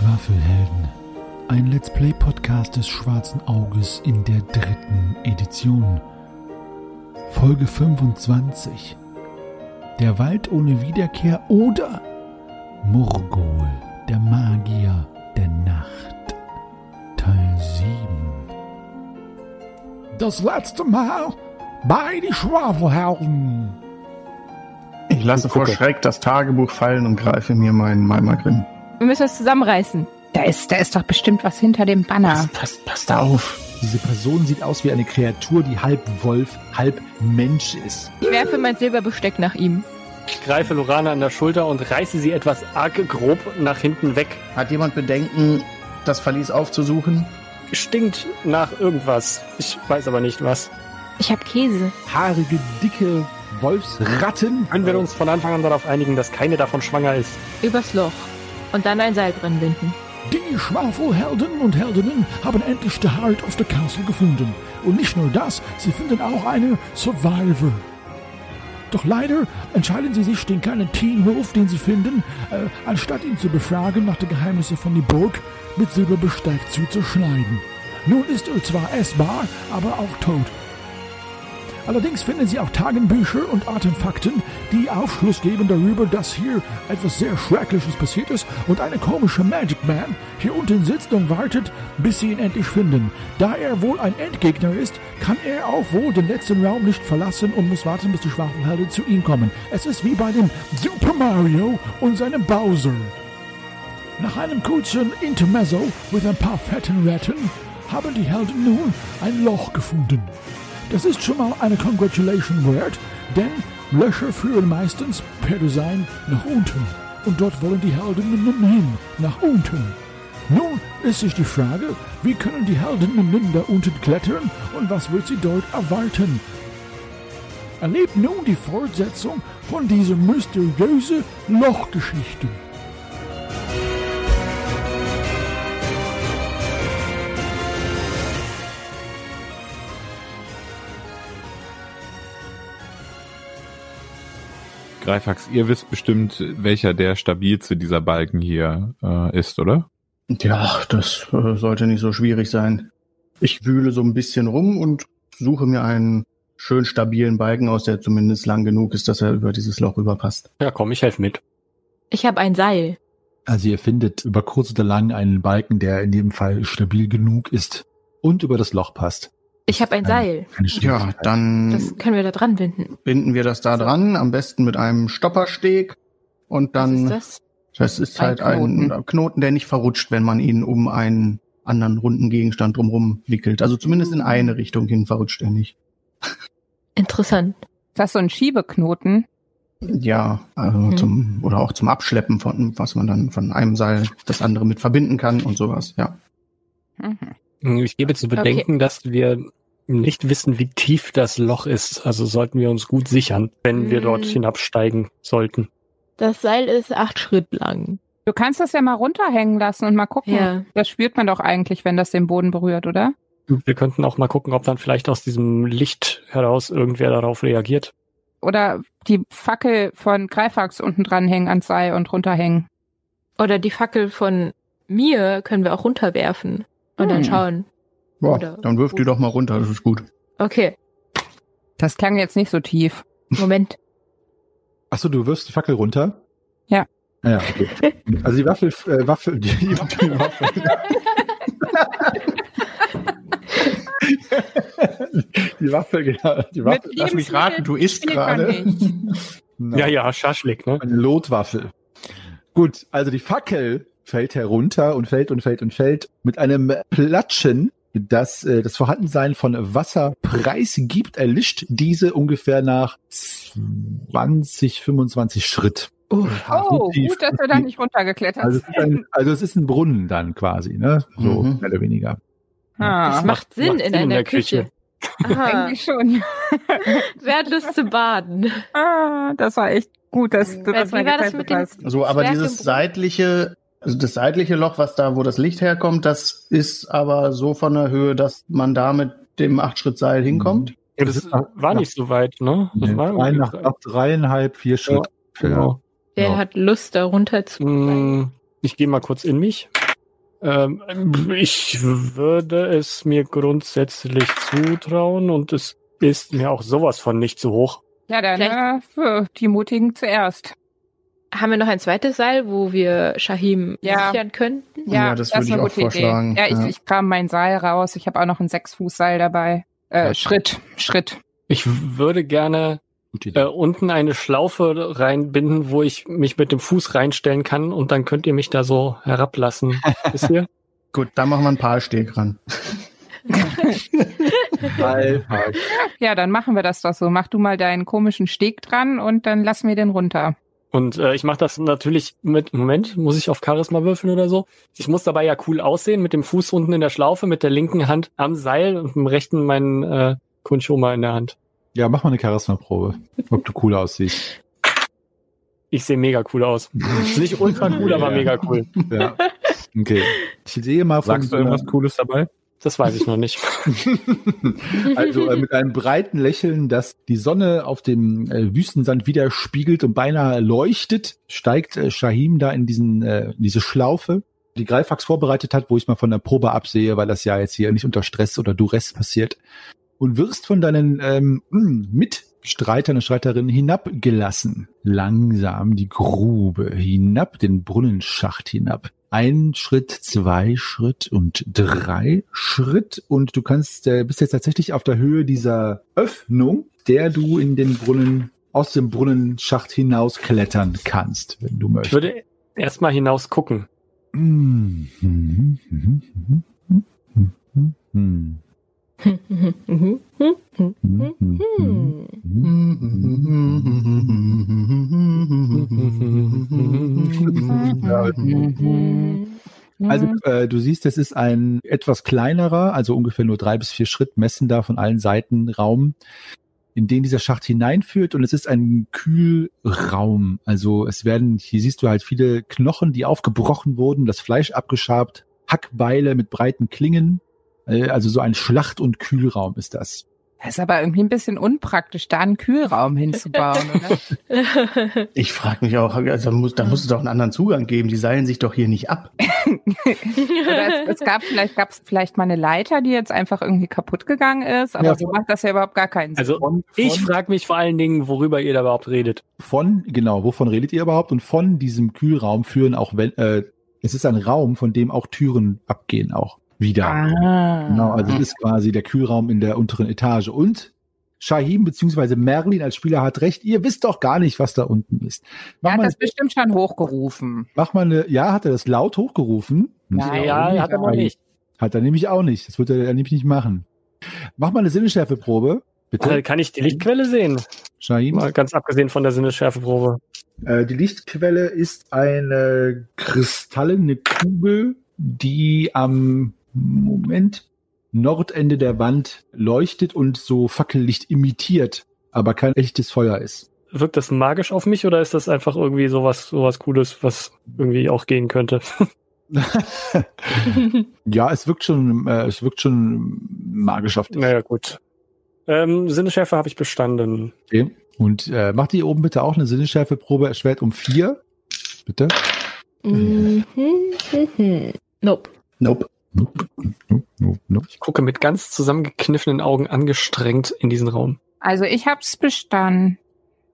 Schwafelhelden. Ein Let's Play Podcast des Schwarzen Auges in der dritten Edition. Folge 25. Der Wald ohne Wiederkehr oder Murgol, der Magier der Nacht. Teil 7. Das letzte Mal bei die Schwafelhelden. Ich lasse vor Schreck das Tagebuch fallen und greife mir meinen Malmagrim. Wir müssen es zusammenreißen. Da ist, da ist doch bestimmt was hinter dem Banner. Passt, passt, passt auf. Diese Person sieht aus wie eine Kreatur, die halb Wolf, halb Mensch ist. Ich werfe mein Silberbesteck nach ihm. Ich greife Lorana an der Schulter und reiße sie etwas arg grob nach hinten weg. Hat jemand Bedenken, das Verlies aufzusuchen? Stinkt nach irgendwas. Ich weiß aber nicht was. Ich habe Käse. Haarige, dicke Wolfsratten. Können wir uns von Anfang an darauf einigen, dass keine davon schwanger ist? Übers Loch. Und dann ein Seil drin binden. Die Schwafelhelden und Heldinnen haben endlich the Heart of the Castle gefunden. Und nicht nur das, sie finden auch eine Survivor. Doch leider entscheiden sie sich, den kleinen Teen Wolf, den sie finden, äh, anstatt ihn zu befragen nach den Geheimnissen von die Burg, mit Silberbesteck zu zerschneiden. Nun ist er zwar essbar, aber auch tot. Allerdings finden Sie auch Tagenbücher und Artefakten, die Aufschluss geben darüber, dass hier etwas sehr Schreckliches passiert ist und eine komische Magic Man hier unten sitzt und wartet, bis Sie ihn endlich finden. Da er wohl ein Endgegner ist, kann er auch wohl den letzten Raum nicht verlassen und muss warten, bis die Schwafelhelden zu ihm kommen. Es ist wie bei dem Super Mario und seinem Bowser. Nach einem kurzen Intermezzo mit ein paar fetten Retten haben die Helden nun ein Loch gefunden. Das ist schon mal eine Congratulation wert, denn Löcher führen meistens per Design nach unten. Und dort wollen die Helden nun hin, nach unten. Nun ist sich die Frage, wie können die Helden da unten klettern und was wird sie dort erwarten? Erlebt nun die Fortsetzung von dieser mysteriösen Lochgeschichte. Greifax, ihr wisst bestimmt, welcher der stabilste dieser Balken hier äh, ist, oder? Ja, das äh, sollte nicht so schwierig sein. Ich wühle so ein bisschen rum und suche mir einen schön stabilen Balken aus, der zumindest lang genug ist, dass er über dieses Loch rüberpasst. Ja, komm, ich helfe mit. Ich habe ein Seil. Also ihr findet über kurz oder lang einen Balken, der in dem Fall stabil genug ist und über das Loch passt. Ich habe ein Seil. Ja, dann Das können wir da dran binden. binden wir das da dran, am besten mit einem Stoppersteg. Und dann, Was ist das? das ist Ein halt ein Knoten. Knoten, der nicht verrutscht, wenn man ihn um einen anderen runden Gegenstand drumherum wickelt. Also zumindest in eine Richtung hin verrutscht er nicht. Interessant. Ist das so ein Schiebeknoten? Ja, also Hm. zum, oder auch zum Abschleppen von, was man dann von einem Seil das andere mit verbinden kann und sowas, ja. Mhm. Ich gebe zu bedenken, dass wir nicht wissen, wie tief das Loch ist. Also sollten wir uns gut sichern, wenn wir Hm. dort hinabsteigen sollten. Das Seil ist acht Schritt lang. Du kannst das ja mal runterhängen lassen und mal gucken. Ja. Das spürt man doch eigentlich, wenn das den Boden berührt, oder? Wir könnten auch mal gucken, ob dann vielleicht aus diesem Licht heraus irgendwer darauf reagiert. Oder die Fackel von Greifax unten dranhängen ans Seil und runterhängen. Oder die Fackel von mir können wir auch runterwerfen. Und dann Hm. schauen. Boah, Oder- dann wirf die doch mal runter, das ist gut. Okay, Das klang jetzt nicht so tief. Moment. Achso, du wirfst die Fackel runter? Ja. Ja, okay. Also die Waffel, äh, Waffel, die, die, Waffel. die Waffel, genau. Die Waffel. Lass mich raten, du isst gerade. Ja, ja, Schaschlik, ne? Eine Lotwaffel. Gut, also die Fackel fällt herunter und fällt und fällt und fällt mit einem Platschen, das äh, das Vorhandensein von Wasser preisgibt, erlischt diese ungefähr nach 20, 25 Schritt. Oh, So tief. gut, dass wir da nicht runtergeklettert Also ist ein, also es ist ein Brunnen dann quasi, ne? So Mhm. mehr oder weniger. Ah, Das macht Sinn macht in Sinn in einer der Küche. Aha, eigentlich schon. wertlos zu baden. ah, das war echt gut, dass du das Wie mal war das mit dem- hast. So, aber dieses seitliche, also das seitliche Loch, was da, wo das Licht herkommt, das ist aber so von der Höhe, dass man da mit dem Achtschrittseil hinkommt. Ja, das nach- war nicht so weit, ne? Das Nee, war drei, nach, nach dreieinhalb, vier Schritt. Genau. Wer Ja. hat Lust, da runter zu sein? Mm, Ich gehe mal kurz in mich. Ähm, ich würde es mir grundsätzlich zutrauen und es ist mir auch sowas von nicht zu hoch. Ja, dann äh, für die Mutigen zuerst. Haben wir noch ein zweites Seil, wo wir Shahim Ja. sichern könnten? Ja, das würde ist ich eine auch gute vorschlagen, Idee. Ja, ich, ja. ich kram mein Seil raus. Ich habe auch noch ein Sechs-Fuß-Seil dabei. Äh, Ja. Schritt, Schritt. Ich würde gerne äh, unten eine Schlaufe reinbinden, wo ich mich mit dem Fuß reinstellen kann und dann könnt ihr mich da so herablassen. Wisst ihr? Gut, da machen wir ein paar Steg ran. Ja, dann machen wir das doch so. Mach du mal deinen komischen Steg dran und dann lassen wir den runter. Und äh, ich mache das natürlich mit, Moment, muss ich auf Charisma würfeln oder so? Ich muss dabei ja cool aussehen, mit dem Fuß unten in der Schlaufe, mit der linken Hand am Seil und mit dem rechten meinen äh, Kunchoma in der Hand. Ja, mach mal eine Charisma-Probe, ob du cool aussiehst. Ich sehe mega cool aus. Nicht ultra cool, aber Ja. mega cool. Ja. Okay. Ich sehe mal von Sagst du irgendwas Cooles dabei? Das weiß ich noch nicht. also äh, mit einem breiten Lächeln, das die Sonne auf dem äh, Wüstensand widerspiegelt und beinahe leuchtet, steigt äh, Shahim da in diesen äh, in diese Schlaufe, die Greifax vorbereitet hat, wo ich mal von der Probe absehe, weil das ja jetzt hier nicht unter Stress oder Duress passiert. Und wirst von deinen ähm, mh, Mitstreitern und Streiterinnen hinabgelassen. Langsam die Grube hinab, den Brunnenschacht hinab. Ein Schritt, zwei Schritt und drei Schritt und du kannst, äh, bist jetzt tatsächlich auf der Höhe dieser Öffnung, der du in den Brunnen, aus dem Brunnenschacht hinaus klettern kannst, wenn du Ich möchtest. würde erstmal hinaus gucken. Mhm, mhm, mhm. Mhm. Also äh, du siehst, es ist ein etwas kleinerer, also ungefähr nur drei bis vier Schritt messender von allen Seiten Raum, in den dieser Schacht hineinführt und es ist ein Kühlraum. Also es werden, hier siehst du halt viele Knochen, die aufgebrochen wurden, das Fleisch abgeschabt, Hackbeile mit breiten Klingen. Äh, Also so ein Schlacht- und Kühlraum ist das. Das ist aber irgendwie ein bisschen unpraktisch, da einen Kühlraum hinzubauen, oder? Ich frage mich auch, also muss, da muss es doch einen anderen Zugang geben. Die seilen sich doch hier nicht ab. Oder es, es gab vielleicht gab es vielleicht mal eine Leiter, die jetzt einfach irgendwie kaputt gegangen ist, aber Ja. so macht das ja überhaupt gar keinen Sinn. Also Von- ich von- frage mich vor allen Dingen, worüber ihr da überhaupt redet. von, genau, wovon redet ihr überhaupt? Und von diesem Kühlraum führen auch, wenn, äh, es ist ein Raum, von dem auch Türen abgehen, auch wieder. ah. Genau, also es ist quasi der Kühlraum in der unteren Etage. Und Shahim bzw. Merlin als Spieler hat recht, ihr wisst doch gar nicht, was da unten ist. Mach, er hat mal, das bestimmt schon hochgerufen. mach mal eine, ja, hat er das laut hochgerufen? Nein, ja, hat er noch aber- nicht. Hat er nämlich auch nicht. Das wird er nämlich nicht machen. Mach mal eine Sinneschärfeprobe. Äh, Bitte, Kann ich die Lichtquelle sehen? Shahim. Mal ganz abgesehen von der Sinnesschärfeprobe. Äh, die Lichtquelle ist eine kristallene Kugel, die am Moment Nordende der Wand leuchtet und so Fackellicht imitiert, aber kein echtes Feuer ist. Wirkt das magisch auf mich oder ist das einfach irgendwie sowas, sowas Cooles, was irgendwie auch gehen könnte? ja, es wirkt schon, äh, es wirkt schon magisch auf dich. naja, gut. Ähm, Sinnesschärfe habe ich bestanden. Okay. Und äh, macht ihr oben bitte auch eine Sinneschärfeprobe erschwert um vier. Bitte. Mhm, mhm. Nope. Nope. Nope, nope, nope, nope. Ich gucke mit ganz zusammengekniffenen Augen angestrengt in diesen Raum. Also ich hab's bestanden.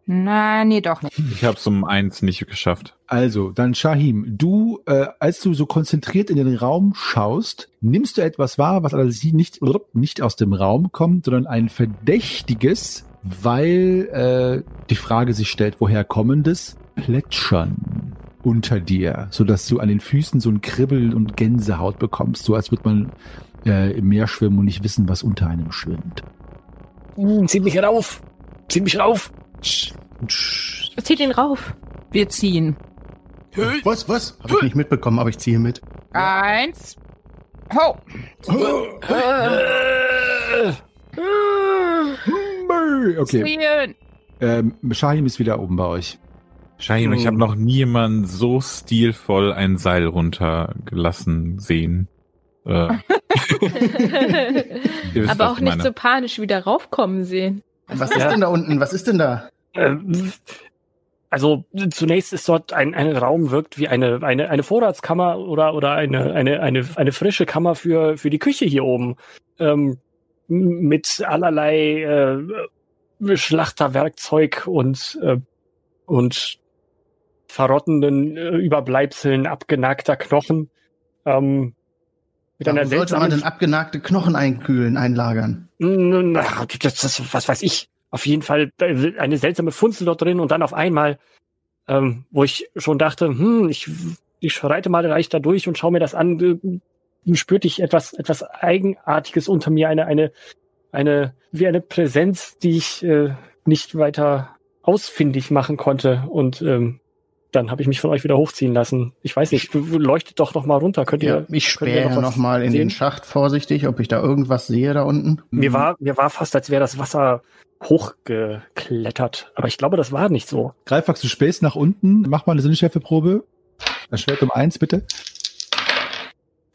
Na, nee, doch nicht. Ich habe es um eins nicht geschafft. Also, dann Shahim, du, äh, als du so konzentriert in den Raum schaust, nimmst du etwas wahr, was allerdings nicht, nicht aus dem Raum kommt, sondern ein verdächtiges, weil äh, die Frage sich stellt, woher kommendes Plätschern unter dir, so dass du an den Füßen so ein Kribbeln und Gänsehaut bekommst, so als würde man äh, im Meer schwimmen und nicht wissen, was unter einem schwimmt. Zieht mich rauf! Zieht mich rauf! Zieht ihn rauf. Wir ziehen. Was, was? Habe ich nicht mitbekommen, aber ich ziehe mit. Eins. Ho! Okay, Ziehen! ähm, Shahim ist wieder oben bei euch. Shahim, ich Hm. habe noch nie jemanden so stilvoll ein Seil runtergelassen sehen. Äh, wisst, Aber auch ich nicht so panisch wieder raufkommen sehen. Was ist denn da unten? Was ist denn da? Ähm, also zunächst ist dort ein, ein Raum, wirkt wie eine, eine, eine Vorratskammer oder, oder eine, eine, eine, eine frische Kammer für, für die Küche hier oben. Ähm, mit allerlei äh, Schlachterwerkzeug und, äh, und verrottenden äh, Überbleibseln abgenagter Knochen. Ähm, mit Warum einer sollte man denn abgenagte Knochen einkühlen, einlagern? Na, das, das, was weiß ich. Auf jeden Fall eine seltsame Funzel dort drin und dann auf einmal, ähm, wo ich schon dachte, hm, ich, ich schreite mal leicht da durch und schaue mir das an, äh, spürte ich etwas, etwas Eigenartiges unter mir, eine, eine, eine, wie eine Präsenz, die ich äh, nicht weiter ausfindig machen konnte. Und ähm, dann habe ich mich von euch wieder hochziehen lassen. Ich weiß nicht, du leuchtet doch noch mal runter. Könnt ihr? Ja, ich spähe noch, noch mal in sehen? den Schacht vorsichtig, ob ich da irgendwas sehe da unten. Mir war, mir war fast, als wäre das Wasser hochgeklettert. Aber ich glaube, das war nicht so. Greifax, du spähst nach unten. Mach mal eine Sinneschärfeprobe. Das Schwert um eins, bitte.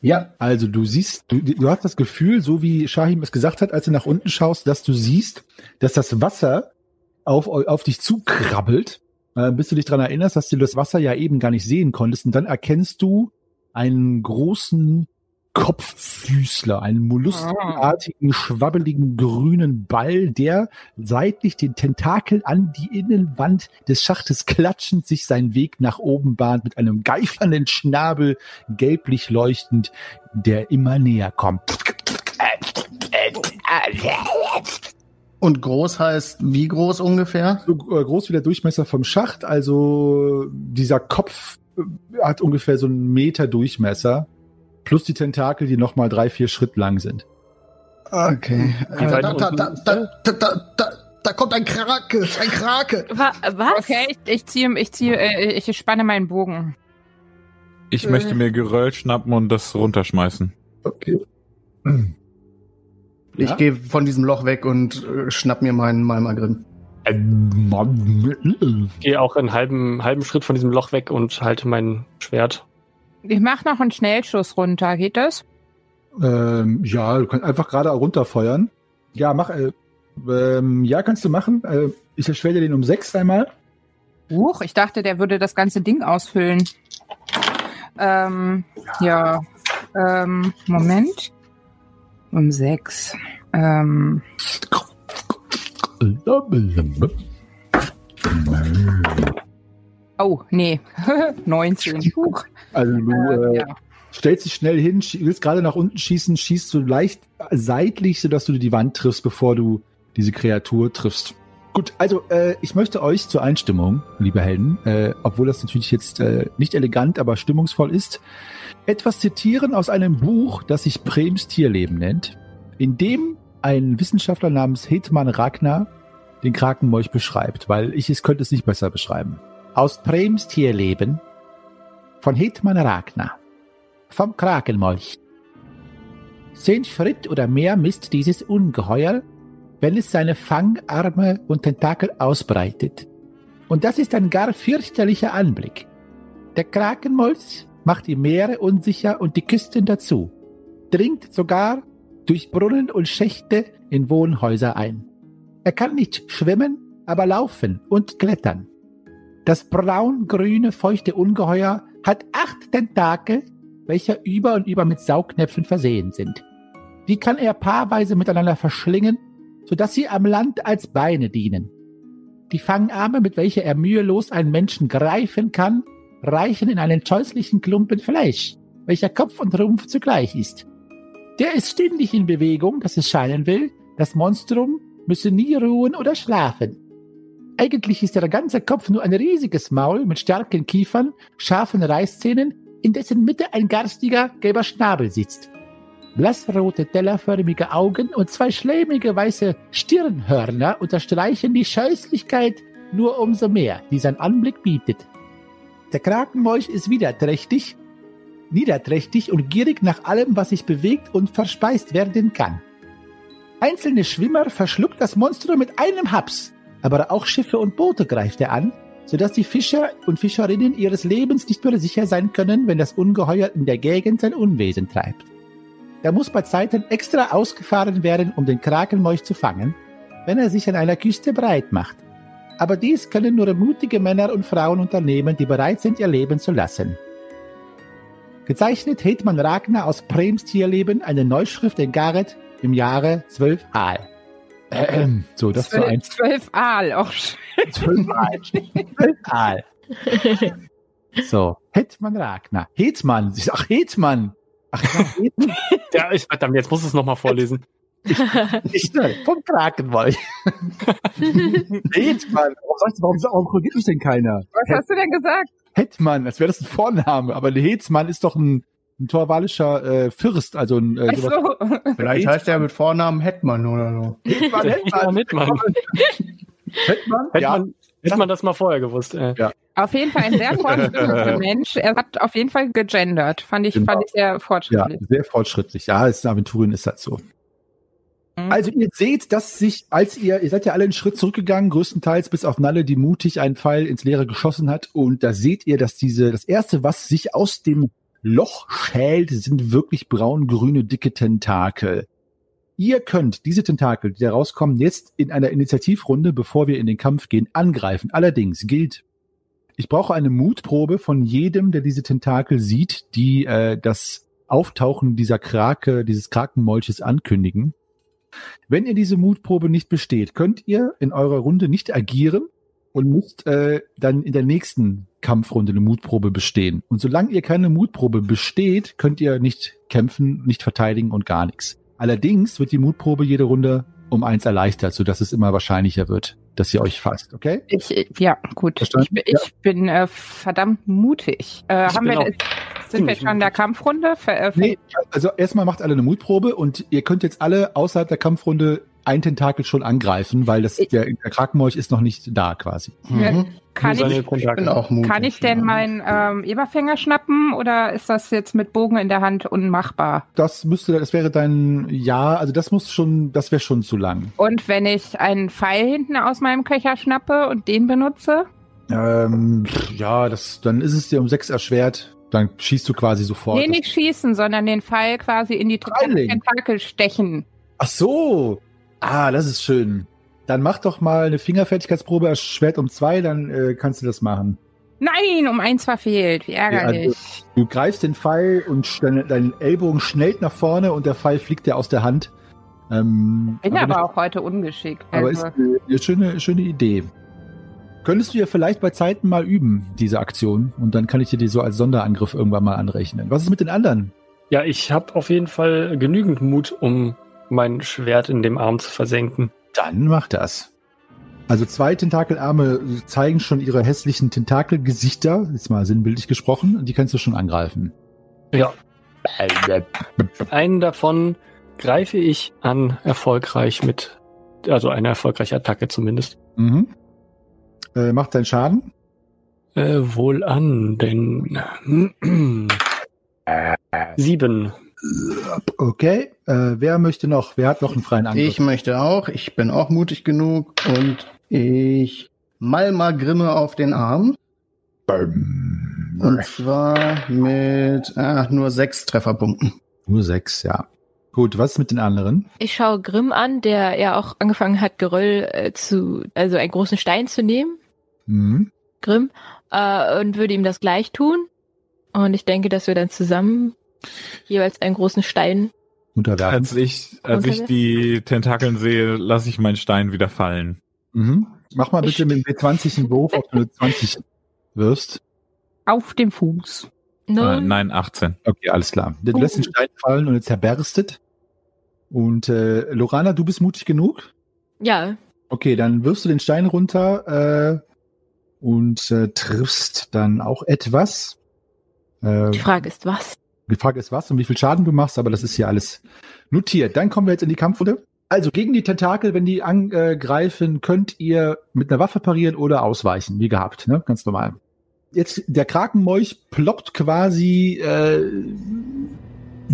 Ja, also du siehst, du, du hast das Gefühl, so wie Shahim es gesagt hat, als du nach unten schaust, dass du siehst, dass das Wasser auf, auf dich zukrabbelt äh, bis du dich daran erinnerst, dass du das Wasser ja eben gar nicht sehen konntest. Und dann erkennst du einen großen Kopffüßler, einen molluskenartigen, schwabbeligen grünen Ball, der seitlich den Tentakel an die Innenwand des Schachtes klatschend sich seinen Weg nach oben bahnt mit einem geifernden Schnabel, gelblich leuchtend, der immer näher kommt. Und groß heißt wie groß ungefähr? So äh, groß wie der Durchmesser vom Schacht. Also dieser Kopf äh, hat ungefähr so einen Meter Durchmesser. Plus die Tentakel, die nochmal drei, vier Schritt lang sind. Okay. Äh, da, da, da, da, da, da, da kommt ein Krake, ein Krake. Was? Okay, ich, ich ziehe, ich ziehe, äh, ich spanne meinen Bogen. Ich äh. möchte mir Geröll schnappen und das runterschmeißen. Okay. Ich ja? gehe von diesem Loch weg und äh, schnapp mir meinen Malmagrim. Ich gehe auch einen halben, halben Schritt von diesem Loch weg und halte mein Schwert. Ich mache noch einen Schnellschuss runter, geht das? Ähm, ja, du kannst einfach gerade runterfeuern. Ja, mach, äh, ähm, ja, kannst du machen. Äh, ich erschwere dir den um sechs einmal. Huch, ich dachte, der würde das ganze Ding ausfüllen. Ähm, ja, ähm, Moment. Um sechs. Ähm. Oh, nee. 19. Huch. Also du äh, ja. stellst dich schnell hin, willst gerade nach unten schießen, schießt du leicht seitlich, sodass du die Wand triffst, bevor du diese Kreatur triffst. Gut, also äh, ich möchte euch zur Einstimmung, liebe Helden, äh, obwohl das natürlich jetzt äh, nicht elegant, aber stimmungsvoll ist, etwas zitieren aus einem Buch, das sich Brems Tierleben nennt, in dem ein Wissenschaftler namens Hetman Ragnar den Krakenmolch beschreibt, weil ich es könnte es nicht besser beschreiben. Aus Brems Tierleben von Hetman Ragnar vom Krakenmolch. Zehn Schritt oder mehr misst dieses Ungeheuer, wenn es seine Fangarme und Tentakel ausbreitet. Und das ist ein gar fürchterlicher Anblick. Der Krakenmolch macht die Meere unsicher und die Küsten dazu, dringt sogar durch Brunnen und Schächte in Wohnhäuser ein. Er kann nicht schwimmen, aber laufen und klettern. Das braun-grüne, feuchte Ungeheuer hat acht Tentakel, welche über und über mit Saugnäpfen versehen sind. Die kann er paarweise miteinander verschlingen, sodass sie am Land als Beine dienen. Die Fangarme, mit welcher er mühelos einen Menschen greifen kann, reichen in einen scheußlichen Klumpen Fleisch, welcher Kopf und Rumpf zugleich ist. Der ist ständig in Bewegung, dass es scheinen will, das Monstrum müsse nie ruhen oder schlafen. Eigentlich ist der ganze Kopf nur ein riesiges Maul mit starken Kiefern, scharfen Reißzähnen, in dessen Mitte ein garstiger gelber Schnabel sitzt. Blassrote, tellerförmige Augen und zwei schlämige weiße Stirnhörner unterstreichen die Scheußlichkeit nur umso mehr, die sein Anblick bietet. Der Krakenmolch ist wieder trächtig, niederträchtig und gierig nach allem, was sich bewegt und verspeist werden kann. Einzelne Schwimmer verschluckt das Monstrum mit einem Haps, aber auch Schiffe und Boote greift er an, sodass die Fischer und Fischerinnen ihres Lebens nicht mehr sicher sein können, wenn das Ungeheuer in der Gegend sein Unwesen treibt. Da muss bei Zeiten extra ausgefahren werden, um den Krakenmolch zu fangen, wenn er sich an einer Küste breit macht. aber dies können nur mutige Männer und Frauen unternehmen, die bereit sind, ihr Leben zu lassen. Gezeichnet Hetman Ragnar aus Brems Tierleben, eine Neuschrift in Gareth im Jahre 12 Aal. Ähm, so, das war ein Zwölf Aal, auch schön. 12 Aal. 12 Aal. So, Hetman Ragnar. Hetman. Ich sag, Ach, Hetman. Ach, ja, Hetman. Ja, ich, verdammt, jetzt muss ich es nochmal vorlesen. Nicht nur vom Krakenwolf. Hetman. Warum, sagst du, warum, warum korrigiert mich denn keiner? Was hast du denn gesagt? Hetman, als wäre das ein Vorname, aber Hetman ist doch ein, ein torwalischer äh, Fürst, also ein äh, so. Vielleicht heißt er mit Vornamen Hetman oder so. Hetman, Ja, Hetman, mit, Mann. Hetman? Hätte, Ja, man, hätte man das mal vorher gewusst. Äh. Auf jeden Fall ein sehr fortschrittlicher Mensch. Er hat auf jeden Fall gegendert. Fand ich, Genau. fand ich sehr ja, fortschrittlich. sehr fortschrittlich. Ja, ist ein Aventurien ist halt so. Mhm. Also ihr seht, dass sich, als ihr, ihr seid ja alle einen Schritt zurückgegangen, größtenteils bis auf Nalle, die mutig einen Pfeil ins Leere geschossen hat. Und da seht ihr, dass diese, das erste, was sich aus dem Loch schält, sind wirklich braun-grüne, dicke Tentakel. Ihr könnt diese Tentakel, die da rauskommen, jetzt in einer Initiativrunde, bevor wir in den Kampf gehen, angreifen. Allerdings gilt, ich brauche eine Mutprobe von jedem, der diese Tentakel sieht, die äh, das Auftauchen dieser Krake, dieses Krakenmolches ankündigen. Wenn ihr diese Mutprobe nicht besteht, könnt ihr in eurer Runde nicht agieren und müsst äh, dann in der nächsten Kampfrunde eine Mutprobe bestehen. Und solange ihr keine Mutprobe besteht, könnt ihr nicht kämpfen, nicht verteidigen und gar nichts. Allerdings wird die Mutprobe jede Runde um eins erleichtert, sodass es immer wahrscheinlicher wird, dass ihr euch fasst, okay? Ich, ich- ja, gut. Ich, Verstanden? bin- ich bin äh, verdammt mutig. Äh, Ich haben wir, sind wir schon in der. Kampfrunde? Äh, ver- Nee, also erstmal macht alle eine Mutprobe und ihr könnt jetzt alle außerhalb der Kampfrunde ein Tentakel schon angreifen, weil das, Ich- der, der Krakenmolch ist noch nicht da quasi. Mhm. kann, ich, Ich kann ich denn meinen ähm, Eberfänger schnappen oder ist das jetzt mit Bogen in der Hand unmachbar? Das müsste, das wäre dein Ja, also das muss schon, das wäre schon zu lang. Und wenn ich einen Pfeil hinten aus meinem Köcher schnappe und den benutze? Ähm, ja, das, dann ist es dir um sechs erschwert. Dann schießt du quasi sofort. Nee, nicht schießen, sondern den Pfeil quasi in die. Tentakel stechen. Ach so. Ah, das ist schön. Dann mach doch mal eine Fingerfertigkeitsprobe erschwert um zwei, dann äh, kannst du das machen. Nein, um eins verfehlt. Wie ärgerlich. also- Du greifst den Pfeil und dein, dein Ellbogen schnellt nach vorne und der Pfeil fliegt dir aus der Hand. Ähm, bin aber aber auch heute ungeschickt. Aber Also, ist eine, eine schöne, schöne Idee. Könntest du ja vielleicht bei Zeiten mal üben, diese Aktion, und dann kann ich dir die so als Sonderangriff irgendwann mal anrechnen. Was ist mit den anderen? Ja, ich habe auf jeden Fall genügend Mut, um mein Schwert in dem Arm zu versenken. Dann mach das. Also zwei Tentakelarme zeigen schon ihre hässlichen Tentakelgesichter, jetzt mal sinnbildlich gesprochen, und die kannst du schon angreifen. Ja. Einen davon greife ich an, erfolgreich mit, also eine erfolgreiche Attacke zumindest. Mhm. Äh, macht deinen Schaden. Äh, wohl an, denn sieben. Okay. Äh, wer möchte noch? Wer hat noch einen freien Angriff? Ich möchte auch. Ich bin auch mutig genug und ich mal mal Grimme auf den Arm. Und zwar mit ah, nur sechs Trefferpunkten. Nur sechs, ja. Gut, was ist mit den anderen? Ich schaue Grimm an, der ja auch angefangen hat, Geröll äh, zu, also einen großen Stein zu nehmen, Mhm. Grimm, äh, und würde ihm das gleich tun. Und ich denke, dass wir dann zusammen jeweils einen großen Stein. Unterwerfen. Als ich, als ich die Tentakeln sehe, lasse ich meinen Stein wieder fallen. Mhm. Mach mal bitte Ich- mit dem W20 einen Wurf, ob du eine 20 wirst. auf dem Fuß. Äh, Nun, nein, 18. Okay, alles klar. Du lässt den Stein fallen und er zerberstet. Und äh, Lorana, du bist mutig genug? ja, Okay, dann wirfst du den Stein runter äh, und äh, triffst dann auch etwas. Äh, die Frage ist, was? Die Frage ist was und wie viel Schaden du machst, aber das ist hier alles notiert. Dann kommen wir jetzt in die Kampfrunde. Also gegen die Tentakel, wenn die angreifen, könnt ihr mit einer Waffe parieren oder ausweichen, wie gehabt, ne? Ganz normal. Jetzt der Krakenmolch ploppt quasi, äh,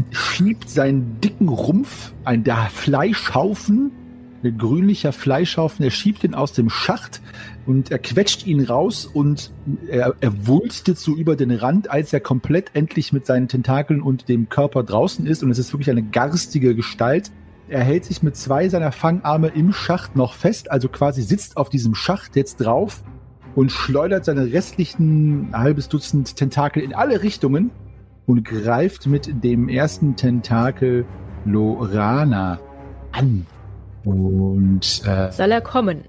schiebt seinen dicken Rumpf, ein der Fleischhaufen, grünlicher Fleischhaufen, er schiebt ihn aus dem Schacht und er quetscht ihn raus und er, er wulstet so über den Rand, als er komplett endlich mit seinen Tentakeln und dem Körper draußen ist und es ist wirklich eine garstige Gestalt. Er hält sich mit zwei seiner Fangarme im Schacht noch fest, also quasi sitzt auf diesem Schacht jetzt drauf und schleudert seine restlichen halbes Dutzend Tentakel in alle Richtungen und greift mit dem ersten Tentakel Lorana an. Und äh, Soll er kommen?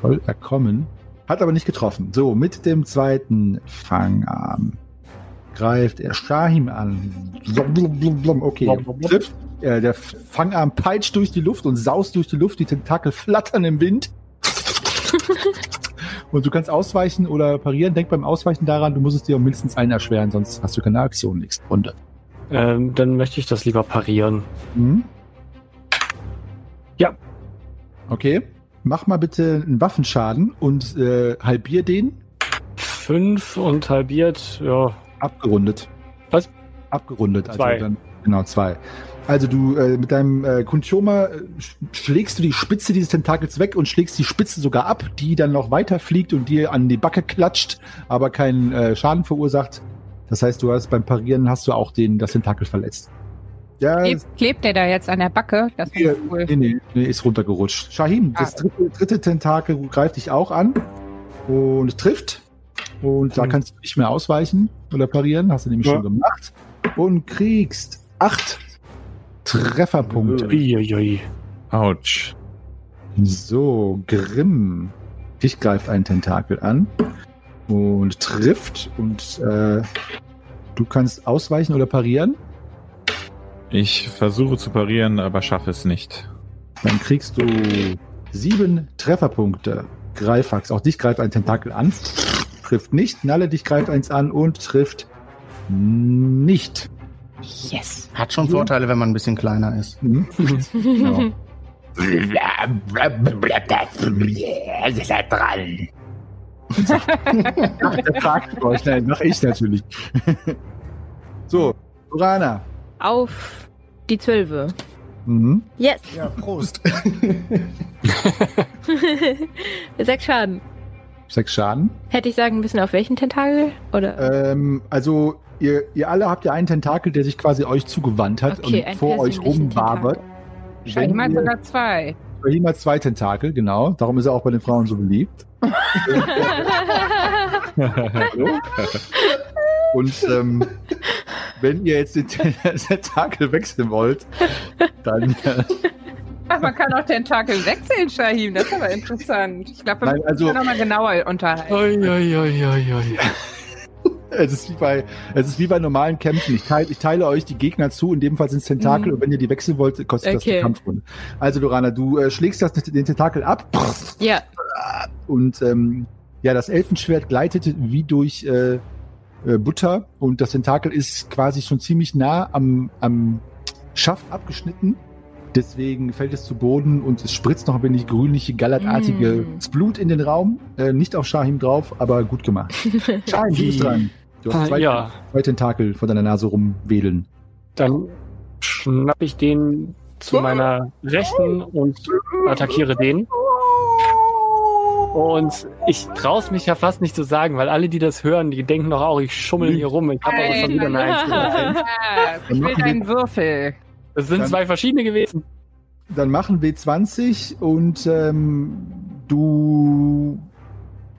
soll er kommen. Hat aber nicht getroffen. So, mit dem zweiten Fangarm greift er Shahim an. Blum, blum, blum, blum. Okay, trifft. Äh, der Fangarm peitscht durch die Luft und saust durch die Luft. Die Tentakel flattern im Wind. und du kannst ausweichen oder parieren. Denk beim Ausweichen daran, du musst es dir um mindestens einen erschweren, sonst hast du keine Aktion nächste Runde. Ähm, dann möchte ich das lieber parieren. Mhm. Ja. Okay. Mach mal bitte einen Waffenschaden und äh, halbier den. Fünf und halbiert, ja. Abgerundet. Was? Abgerundet. Also Zwei. dann, genau, zwei. Also du äh, mit deinem äh, Kunchoma äh, sch- schlägst du die Spitze dieses Tentakels weg und schlägst die Spitze sogar ab, die dann noch weiter fliegt und dir an die Backe klatscht, aber keinen äh, Schaden verursacht. Das heißt, du hast beim Parieren hast du auch den das Tentakel verletzt. Ja, Klebt, klebt der da jetzt an der Backe? Das Nee, ist cool. nee, nee, nee, ist runtergerutscht. Shahim, das Ah. dritte, dritte Tentakel greift dich auch an und trifft. Und da Hm. kannst du nicht mehr ausweichen oder parieren. Hast du nämlich Ja. schon gemacht. Und kriegst acht Trefferpunkte. Uiuiui. Autsch. So, Grimm. Dich greift ein Tentakel an und trifft. Und äh, du kannst ausweichen oder parieren. Ich versuche zu parieren, aber schaffe es nicht. Dann kriegst du sieben Trefferpunkte. Greifax, auch dich greift ein Tentakel an. Trifft nicht. Nalle, dich greift eins an und trifft nicht. Yes. Hat schon Vorteile, wenn man ein bisschen kleiner ist. Mhm. Genau. Ach, der fragt euch. Nein, mach ich natürlich. so, Urana. Auf die Zwölfe. Mhm. Yes. Ja, Prost. Sechs Schaden. Sechs Schaden. Hätte ich sagen müssen, auf welchen Tentakel? Oder? Ähm, also, ihr, ihr alle habt ja einen Tentakel, der sich quasi euch zugewandt hat Okay, und vor euch rumwabert. Wahrscheinlich sogar zwei. Bei ihm hat zwei Tentakel, genau. Darum ist er auch bei den Frauen so beliebt. Und ähm, wenn ihr jetzt den Tentakel wechseln wollt, dann äh, Ach, man kann auch Tentakel wechseln, Shahim. Das ist aber interessant. Ich glaube, wir müssen also- uns da nochmal genauer unterhalten. Uiuiuiui. es ist wie bei es ist wie bei normalen Kämpfen. Ich teile, ich teile euch die Gegner zu, in dem Fall sind es Tentakel Mhm. und wenn ihr die wechseln wollt, kostet das die Okay. Kampfrunde. Also Lorana, du äh, schlägst das, den Tentakel ab ja. und ähm, ja, das Elfenschwert gleitet wie durch äh, äh, Butter und das Tentakel ist quasi schon ziemlich nah am, am Schaft abgeschnitten. Deswegen fällt es zu Boden und es spritzt noch ein wenig grünliche, gallertartige Mm. Blut in den Raum. Äh, nicht auf Shahim drauf, aber gut gemacht. Shahim, du bist dran. Du hast zwei, Ja, zwei Tentakel vor deiner Nase rumwedeln. dann schnapp ich den zu meiner Rechten und attackiere den. Und ich traue mich ja fast nicht zu sagen, weil alle, die das hören, die denken doch auch, ich schummel hier rum. Ich habe aber schon wieder eine Eins. Ja, ich will deinen Würfel. Das sind Dann- zwei verschiedene gewesen. Dann machen W20 und ähm, du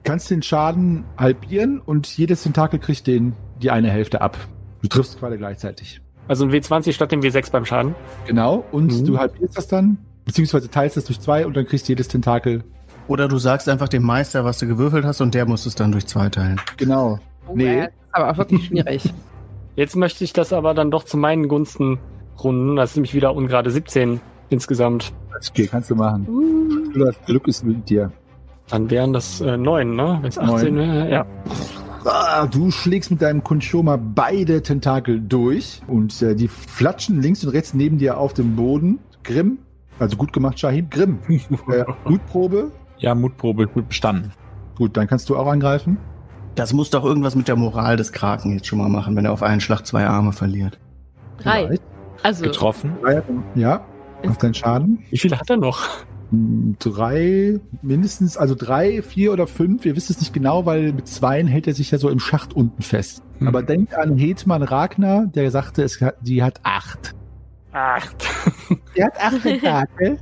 kannst den Schaden halbieren und jedes Tentakel kriegt den die eine Hälfte ab. Du triffst quasi gleichzeitig. Also ein W20 statt dem W6 beim Schaden. Genau. Und Mhm. du halbierst das dann, beziehungsweise teilst es durch zwei und dann kriegst jedes Tentakel. Oder du sagst einfach dem Meister, was du gewürfelt hast, und der muss es dann durch zwei teilen. Genau. Oh, Nee. Das ist aber auch wirklich schwierig. Jetzt möchte ich das aber dann doch zu meinen Gunsten runden. Das ist nämlich wieder ungerade 17 insgesamt. Okay, kannst du machen. Uh, Das Glück ist mit dir. Dann wären das äh, 9, ne? Wenn es 18 wäre, ja. Ah, du schlägst mit deinem Kunchoma beide Tentakel durch und äh, die flatschen links und rechts neben dir auf dem Boden. Grimm, also gut gemacht, Shahid. Grimm, äh, Blutprobe. Ja, Mutprobe gut bestanden. Gut, dann kannst du auch angreifen. Das muss doch irgendwas mit der Moral des Kraken jetzt schon mal machen, wenn er auf einen Schlag zwei Arme verliert. drei. Vielleicht. Also, Getroffen. Ja, auf deinen Schaden. Wie viele hat er noch? Hm, Drei, mindestens, also drei, vier oder fünf. Wir wissen es nicht genau, weil mit zweien hält er sich ja so im Schacht unten fest. Hm. Aber denkt an Hetman Ragnar, der sagte, es hat, die hat acht. Acht. Der hat acht Tentakel.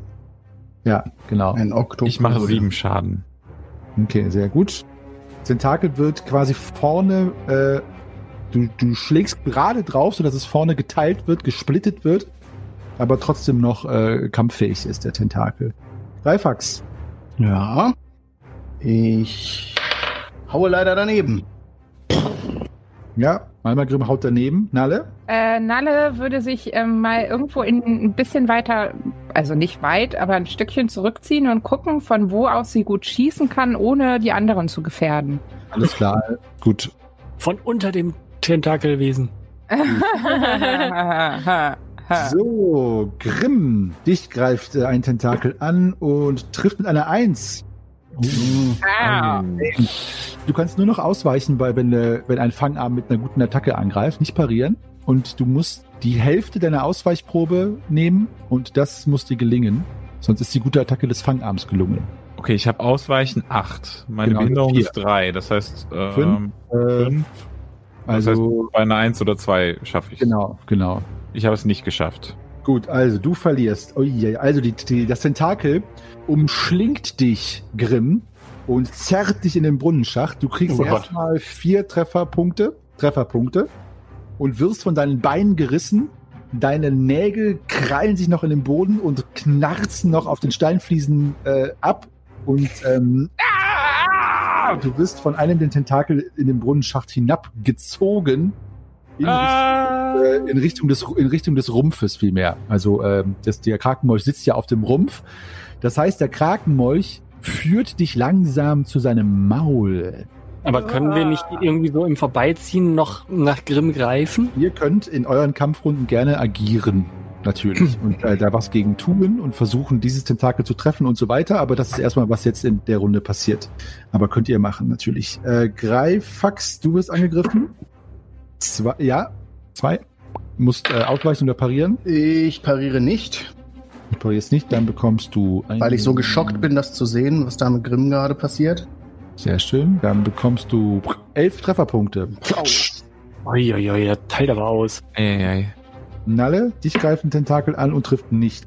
Ja, genau. Ein Oktopus. Ich mache sieben Schaden. Okay, sehr gut. Tentakel wird quasi vorne, äh, du, du schlägst gerade drauf, sodass es vorne geteilt wird, gesplittet wird, aber trotzdem noch äh, kampffähig ist, der Tentakel. Greifax. Ja. Ich haue leider daneben. Ja, Malmagrim haut daneben. Nalle? Äh, Nalle würde sich ähm, mal irgendwo in, ein bisschen weiter, also nicht weit, aber ein Stückchen zurückziehen und gucken, von wo aus sie gut schießen kann, ohne die anderen zu gefährden. Alles klar. gut. Von unter dem Tentakelwesen. So, Grimm. Dich greift ein Tentakel an und trifft mit einer Eins. Ah. Du kannst nur noch ausweichen, weil wenn, äh, wenn ein Fangarm mit einer guten Attacke angreift, nicht parieren. Und du musst die Hälfte deiner Ausweichprobe nehmen und das muss dir gelingen. Sonst ist die gute Attacke des Fangarms gelungen. Okay, ich habe Ausweichen 8. Meine Genau, Behinderung vier. ist 3. Das heißt, ähm, Fünf? Äh, also, heißt, bei einer 1 oder 2 schaffe ich genau, genau. Ich habe es nicht geschafft. Gut, also du verlierst. Oh je, also die, die, das Tentakel umschlingt dich, Grimm, und zerrt dich in den Brunnenschacht. Du kriegst Oh erstmal vier Trefferpunkte, Trefferpunkte und wirst von deinen Beinen gerissen. Deine Nägel krallen sich noch in den Boden und knarzen noch auf den Steinfliesen äh, ab. Und ähm, ah, du wirst von einem der Tentakel in den Brunnenschacht hinabgezogen. In äh, in Richtung des in Richtung des Rumpfes vielmehr. Also ähm, das, der Krakenmolch sitzt ja auf dem Rumpf. Das heißt, der Krakenmolch führt dich langsam zu seinem Maul. Aber können wir nicht irgendwie so im Vorbeiziehen noch nach Grimm greifen? Ihr könnt in euren Kampfrunden gerne agieren, natürlich, und äh, da was gegen tun und versuchen, dieses Tentakel zu treffen und so weiter. Aber das ist erstmal, was jetzt in der Runde passiert. Aber könnt ihr machen, natürlich. Äh, Greifax, du wirst angegriffen. Zwei, ja, zwei. Musst äh, ausweichen oder parieren. Ich pariere nicht, Du parierst nicht, dann bekommst du ein, weil ich so geschockt bin, das zu sehen, was da mit Grimm gerade passiert. Sehr schön. Dann bekommst du elf Trefferpunkte. Uiuiui, der teilt aber aus. Eieiei. Nalle, dich greift ein Tentakel an und trifft nicht.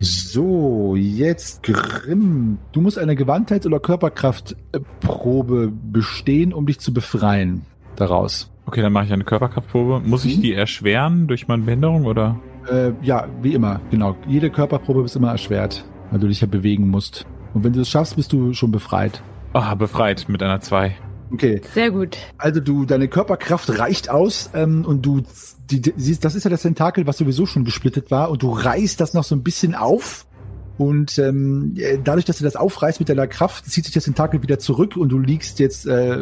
So, jetzt Grimm. Du musst eine Gewandheits- oder Körperkraftprobe bestehen, um dich zu befreien daraus. Okay, dann mache ich eine Körperkraftprobe. Muss ich Mhm. die erschweren durch meine Behinderung oder? Äh, ja, wie immer, genau. Jede Körperprobe ist immer erschwert, weil du dich ja bewegen musst. Und wenn du es schaffst, bist du schon befreit. Ah, befreit mit einer 2. Okay, Sehr gut. Also du, deine Körperkraft reicht aus ähm, und du die, die, siehst, das ist ja das Tentakel, was sowieso schon gesplittet war und du reißt das noch so ein bisschen auf und ähm, äh, dadurch, dass du das aufreißt mit deiner Kraft, zieht sich das Tentakel wieder zurück und du liegst jetzt äh,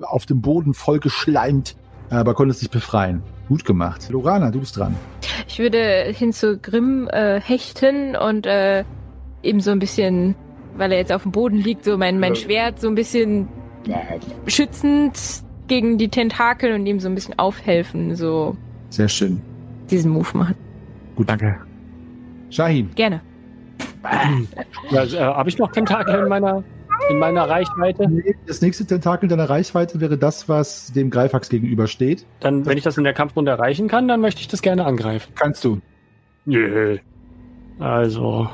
auf dem Boden voll geschleimt, aber konntest dich befreien. Gut gemacht. Lorana, du bist dran. Ich würde hin zu Grimm äh, hechten und äh, eben so ein bisschen, weil er jetzt auf dem Boden liegt, so mein, mein Schwert so ein bisschen schützend gegen die Tentakel und ihm so ein bisschen aufhelfen, so Sehr schön. diesen Move machen. Gut, danke. Shahin. Gerne. Ja, äh, Habe ich noch Tentakel in meiner, in meiner Reichweite? Das nächste Tentakel deiner Reichweite wäre das, was dem Greifax gegenübersteht. Dann, wenn ich das in der Kampfrunde erreichen kann, dann möchte ich das gerne angreifen. Kannst du. Nö. Also.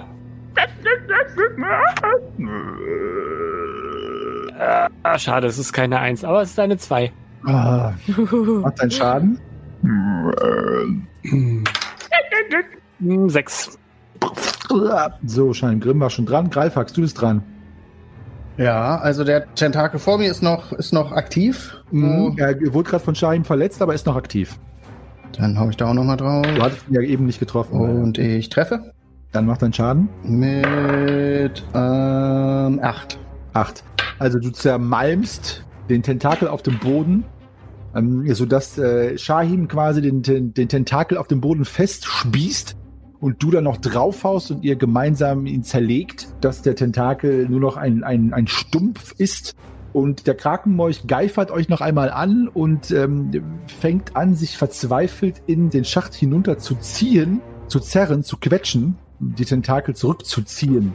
Ah, schade, es ist keine Eins, aber es ist eine Zwei. Ah, macht deinen Schaden. Hm, Sechs. So, Schein Grimm war schon dran. Greifax, du bist dran. Ja, also der Tentakel vor mir ist noch, ist noch aktiv. Mhm. Er wurde gerade von Schein verletzt, aber ist noch aktiv. Dann hau ich da auch nochmal drauf. Du hattest ihn ja eben nicht getroffen. Und ich treffe Dann macht dein Schaden. mit ähm, 8. Acht. Also du zermalmst den Tentakel auf dem Boden, ähm, sodass äh, Shahim quasi den, den, den Tentakel auf dem Boden festspießt und du dann noch draufhaust und ihr gemeinsam ihn zerlegt, dass der Tentakel nur noch ein, ein, ein Stumpf ist. Und der Krakenmolch geifert euch noch einmal an und ähm, fängt an, sich verzweifelt in den Schacht hinunter zu ziehen, zu zerren, zu quetschen, die Tentakel zurückzuziehen.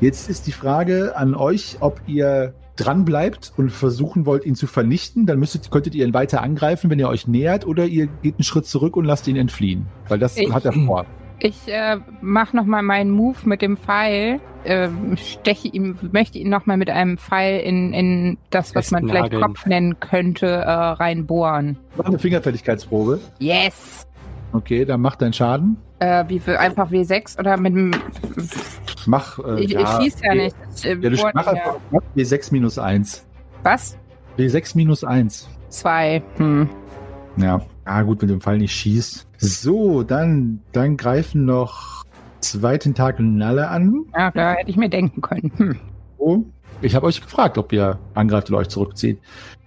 Jetzt ist die Frage an euch, ob ihr dran bleibt und versuchen wollt, ihn zu vernichten. Dann müsstet, könntet ihr ihn weiter angreifen, wenn ihr euch nähert, oder ihr geht einen Schritt zurück und lasst ihn entfliehen. Weil das Ich- hat er vor. Ich äh, mache nochmal meinen Move mit dem Pfeil. Ähm, steche ihm, möchte ihn nochmal mit einem Pfeil in, in das, was man vielleicht. Kopf nennen könnte, äh, reinbohren. Mach eine Fingerfertigkeitsprobe. Yes! Okay, dann mach deinen Schaden. Äh, wie viel, einfach W6 oder mit dem. Mach. Äh, Ich, ich schieß ja nicht. Ich, äh, Ja, du mach einfach mach W6 minus 1. Was? W6 minus 1. Zwei. Hm. Ja. Ah, gut, wenn du im Fall nicht schießt. So, dann, dann greifen noch zwei Tentakelnalle an. Ja, da hätte ich mir denken können. Hm. Oh. Ich habe euch gefragt, ob ihr angreift oder euch zurückzieht.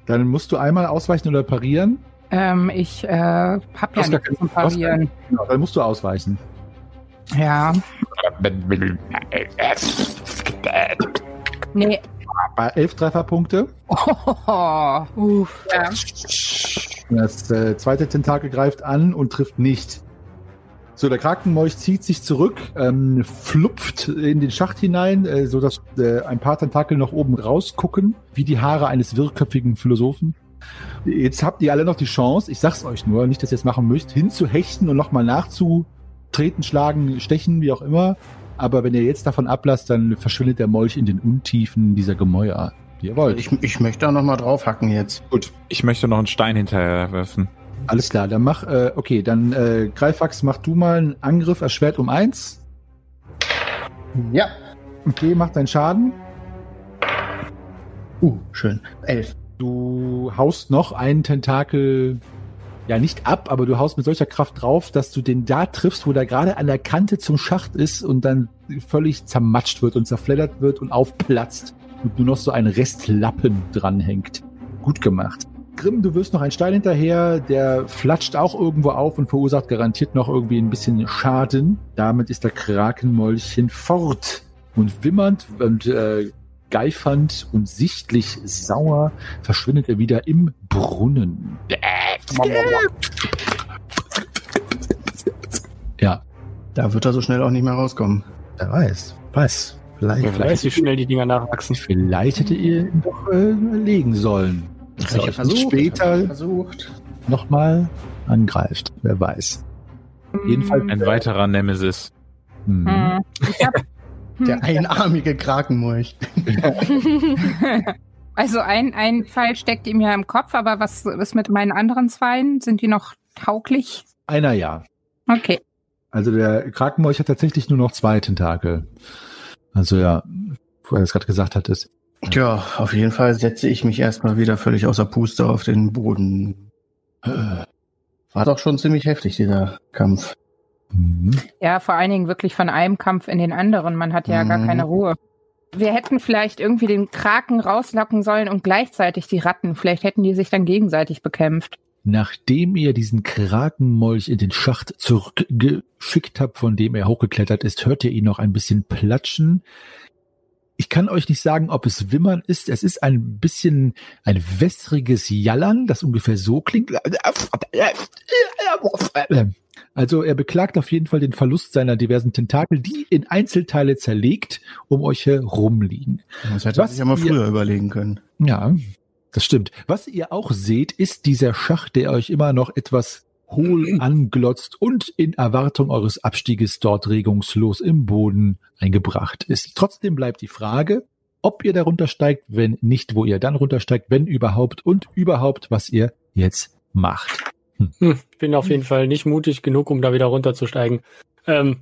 Dann musst du einmal ausweichen oder parieren. Ähm, ich äh, hab ja nichts zum Parieren. Genau, dann musst du ausweichen. Ja. Nee. Bei elf Trefferpunkte. Oh, Uff. ja. Das äh, zweite Tentakel greift an und trifft nicht. So, der Krakenmolch zieht sich zurück, ähm, flupft in den Schacht hinein, äh, so dass äh, ein paar Tentakel noch oben rausgucken, wie die Haare eines wirrköpfigen Philosophen. Jetzt habt ihr alle noch die Chance, ich sag's euch nur, nicht, dass ihr es machen müsst, hinzuhechten und nochmal nachzutreten, schlagen, stechen, wie auch immer. Aber wenn ihr jetzt davon ablasst, dann verschwindet der Molch in den Untiefen dieser Gemäuer. Wie ihr wollt. Ich, ich möchte da nochmal draufhacken jetzt. Gut. Ich möchte noch einen Stein hinterher werfen. Alles klar, dann mach, äh, okay, dann äh, Greifax, mach du mal einen Angriff erschwert um eins. Ja. Okay, mach deinen Schaden. Uh, schön. Elf. Du haust noch einen Tentakel, ja nicht ab, aber du haust mit solcher Kraft drauf, dass du den da triffst, wo der gerade an der Kante zum Schacht ist und dann völlig zermatscht wird und zerfleddert wird und aufplatzt und nur noch so ein Restlappen dranhängt. Gut gemacht. Grimm, du wirst noch einen Stein hinterher, der flatscht auch irgendwo auf und verursacht garantiert noch irgendwie ein bisschen Schaden. Damit ist der Krakenmäulchen fort. Und wimmernd und äh, geifernd und sichtlich sauer verschwindet er wieder im Brunnen. Ja, Da wird er so schnell auch nicht mehr rauskommen. wer weiß. Was? Vielleicht, Wer weiß, wie schnell die Dinger nachwachsen. vielleicht hätte ihr ihn doch äh, legen sollen. Dass er euch nicht später versucht. nochmal angreift. Wer weiß. Jedenfalls Ein weiterer Nemesis. Hm. Hm. Ich Der einarmige Krakenmolch. also ein, ein Pfeil steckt ihm ja im Kopf, aber was ist mit meinen anderen Zweien? Sind die noch tauglich? Einer ja. Okay. Also der Krakenmolch hat tatsächlich nur noch zwei Tentakel. Also ja, wo er das gerade gesagt hattest. Tja, auf jeden Fall setze ich mich erstmal wieder völlig außer Puste auf den Boden. War doch schon ziemlich heftig, dieser Kampf. Mhm. Ja, vor allen Dingen wirklich von einem Kampf in den anderen. Man hat ja gar Mhm. keine Ruhe. Wir hätten vielleicht irgendwie den Kraken rauslocken sollen und gleichzeitig die Ratten. Vielleicht hätten die sich dann gegenseitig bekämpft. Nachdem ihr diesen Krakenmolch in den Schacht zurückgeschickt habt, von dem er hochgeklettert ist, hört ihr ihn noch ein bisschen platschen. Ich kann euch nicht sagen, ob es Wimmern ist. Es ist ein bisschen ein wässriges Jallern, das ungefähr so klingt. Also er beklagt auf jeden Fall den Verlust seiner diversen Tentakel, die in Einzelteile zerlegt um euch herum liegen. Das hätte man sich ja mal früher überlegen können. Ja, das stimmt. Was ihr auch seht, ist dieser Schacht, der euch immer noch etwas hohl anglotzt und in Erwartung eures Abstieges dort regungslos im Boden eingebracht ist. Trotzdem bleibt die Frage, ob ihr darunter steigt, wenn nicht, wo ihr dann runtersteigt, wenn überhaupt und überhaupt, was ihr jetzt macht. Hm, ich bin auf jeden Fall nicht mutig genug, um da wieder runterzusteigen. Ähm,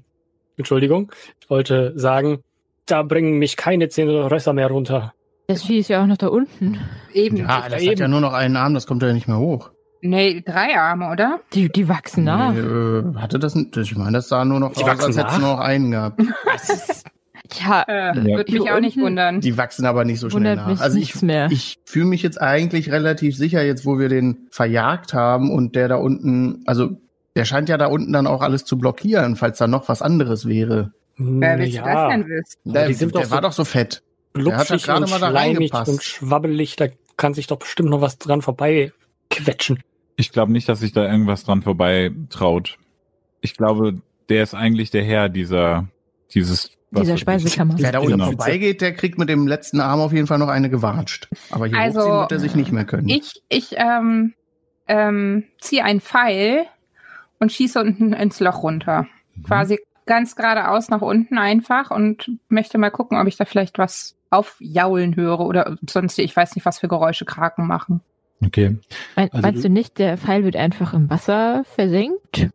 Entschuldigung, ich wollte sagen, da bringen mich keine zehn Rösser mehr runter. Das Vieh ist ja auch noch da unten. Eben. Ja, das eben. hat ja nur noch einen Arm, das kommt ja nicht mehr hoch. Nee, drei Arme, oder? Die, die wachsen nach. Nee, äh, hatte das nicht? Ich meine, das sah nur noch Die aus, als wachsen hätte es nur noch einen gehabt. Tja, Äh, Ja. Würde mich auch nicht wundern. Die wachsen aber nicht so schnell wundert nach. mich Also ich, nichts mehr. ich fühle mich jetzt eigentlich relativ sicher, jetzt wo wir den verjagt haben und der da unten, also der scheint ja da unten dann auch alles zu blockieren, falls da noch was anderes wäre. Wer willst du das denn wissen? Der, die sind der doch war so doch so fett. Glubschig und schleimig und schwabbelig, da kann sich doch bestimmt noch was dran vorbei quetschen. Ich glaube nicht, dass sich da irgendwas dran vorbei traut. Ich glaube, der ist eigentlich der Herr dieser, dieses, Dieser. Speisekammer. Wer da unten Genau. vorbeigeht, der kriegt mit dem letzten Arm auf jeden Fall noch eine gewatscht. Aber hier Also, hochziehen wird er sich nicht mehr können. Ich, ich ähm, ähm, ziehe einen Pfeil und schieße unten ins Loch runter. Mhm. Quasi ganz geradeaus nach unten einfach und möchte mal gucken, ob ich da vielleicht was aufjaulen höre oder sonst, ich weiß nicht, was für Geräusche Kraken machen. Okay. Mein, Also meinst du- du nicht, der Pfeil wird einfach im Wasser versenkt?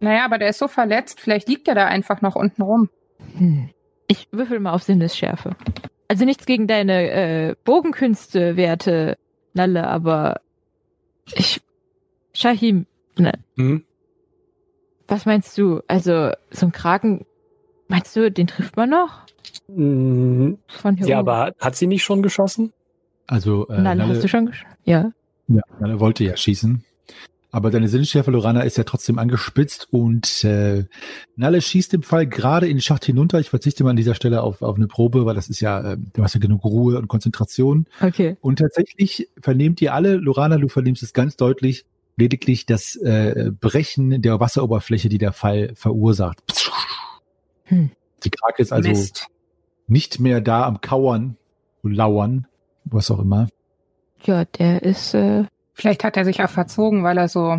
Naja, aber der ist so verletzt, vielleicht liegt er da einfach noch unten rum. Hm. Ich würfel mal auf Sinnesschärfe. Also nichts gegen deine äh, Bogenkünste, Werte, Nalle, aber ich. Shahim, ne, Hm? was meinst du? Also, so ein Kraken, meinst du, den trifft man noch? Mm, Von hier Ja, oben? aber hat sie nicht schon geschossen? Also, äh, Nalle, hast du schon gesch Ja. Ja, Nalle wollte ja schießen. Aber deine Sinnesschärfe, Lorana, ist ja trotzdem angespitzt und äh, Nalle schießt im Fall gerade in den Schacht hinunter. Ich verzichte mal an dieser Stelle auf, auf eine Probe, weil das ist ja, äh, du hast ja genug Ruhe und Konzentration. Okay. Und tatsächlich vernehmt ihr alle, Lorana, du vernimmst es ganz deutlich, lediglich das äh, Brechen der Wasseroberfläche, die der Fall verursacht. Hm. Die Krake ist also Mist. Nicht mehr da am Kauern, Lauern, was auch immer. Ja, der ist, äh, Vielleicht hat er sich auch verzogen, weil er so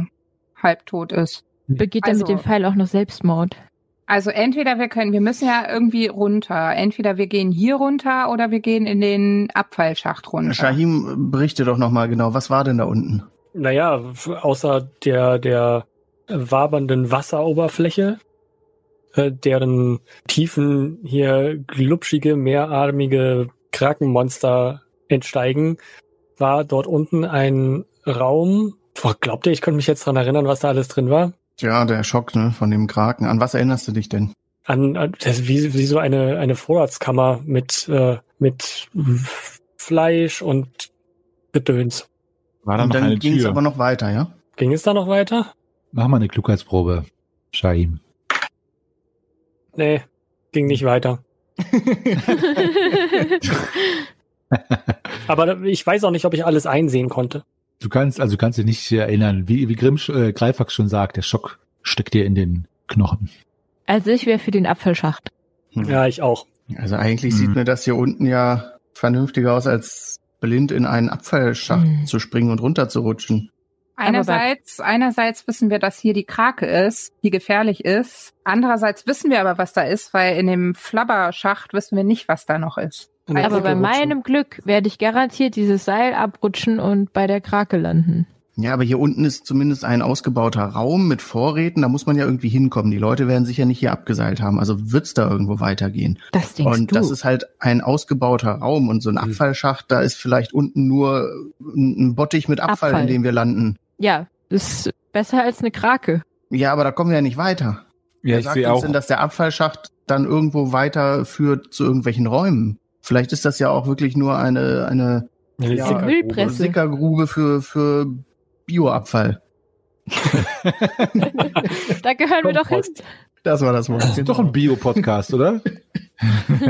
halbtot ist. begeht er Also- mit dem Pfeil auch noch Selbstmord. Also entweder wir können, wir müssen ja irgendwie runter. Entweder wir gehen hier runter oder wir gehen in den Abfallschacht runter. Shahim, berichte doch nochmal genau, was war denn da unten? Naja, außer der, der wabernden Wasseroberfläche, äh, deren Tiefen hier glubschige, mehrarmige Krakenmonster entsteigen, war dort unten ein Raum. Boah, glaubt ihr, ich könnte mich jetzt dran erinnern, was da alles drin war? Tja, der Schock ne, von dem Kraken. An was erinnerst du dich denn? An, an das wie, wie so eine, eine Vorratskammer mit, äh, mit Fleisch und Gedöns. War da Und noch dann eine ging es aber noch weiter, ja? Ging es da noch weiter? Mach mal eine Klugheitsprobe, Shaim. Nee, ging nicht weiter. Aber ich weiß auch nicht, ob ich alles einsehen konnte. Du kannst, also kannst dich nicht erinnern, wie, wie Grimm äh, Greifax schon sagt, der Schock steckt dir in den Knochen. also ich wäre für den Abfallschacht. Hm. Ja, ich auch. Also eigentlich Hm. sieht mir das hier unten ja vernünftiger aus, als blind in einen Abfallschacht Hm. zu springen und runterzurutschen. Einerseits, einerseits wissen wir, dass hier die Krake ist, die gefährlich ist. Andererseits wissen wir aber, was da ist, weil in dem Flabberschacht wissen wir nicht, was da noch ist. Aber bei runterrutschen. meinem Glück werde ich garantiert dieses Seil abrutschen und bei der Krake landen. Ja, aber hier unten ist zumindest ein ausgebauter Raum mit Vorräten. Da muss man ja irgendwie hinkommen. Die Leute werden sich ja nicht hier abgeseilt haben. Also wird's da irgendwo weitergehen. Das denkst und du. das ist halt ein ausgebauter Raum und so ein Hm. Abfallschacht, da ist vielleicht unten nur ein Bottich mit Abfall, Abfall. in dem wir landen. Ja, ist besser als eine Krake. Ja, aber da kommen wir ja nicht weiter. Ja, Wer ich sagt sehe uns auch. denn, dass der Abfallschacht dann irgendwo weiter führt zu irgendwelchen Räumen? Vielleicht ist das ja auch wirklich nur eine, eine Eine Ja, Sickergrube. Sickergrube für, für Bioabfall. Da gehören wir doch hin. Das war das Wort. Das ist doch ein Bio-Podcast, oder? Auf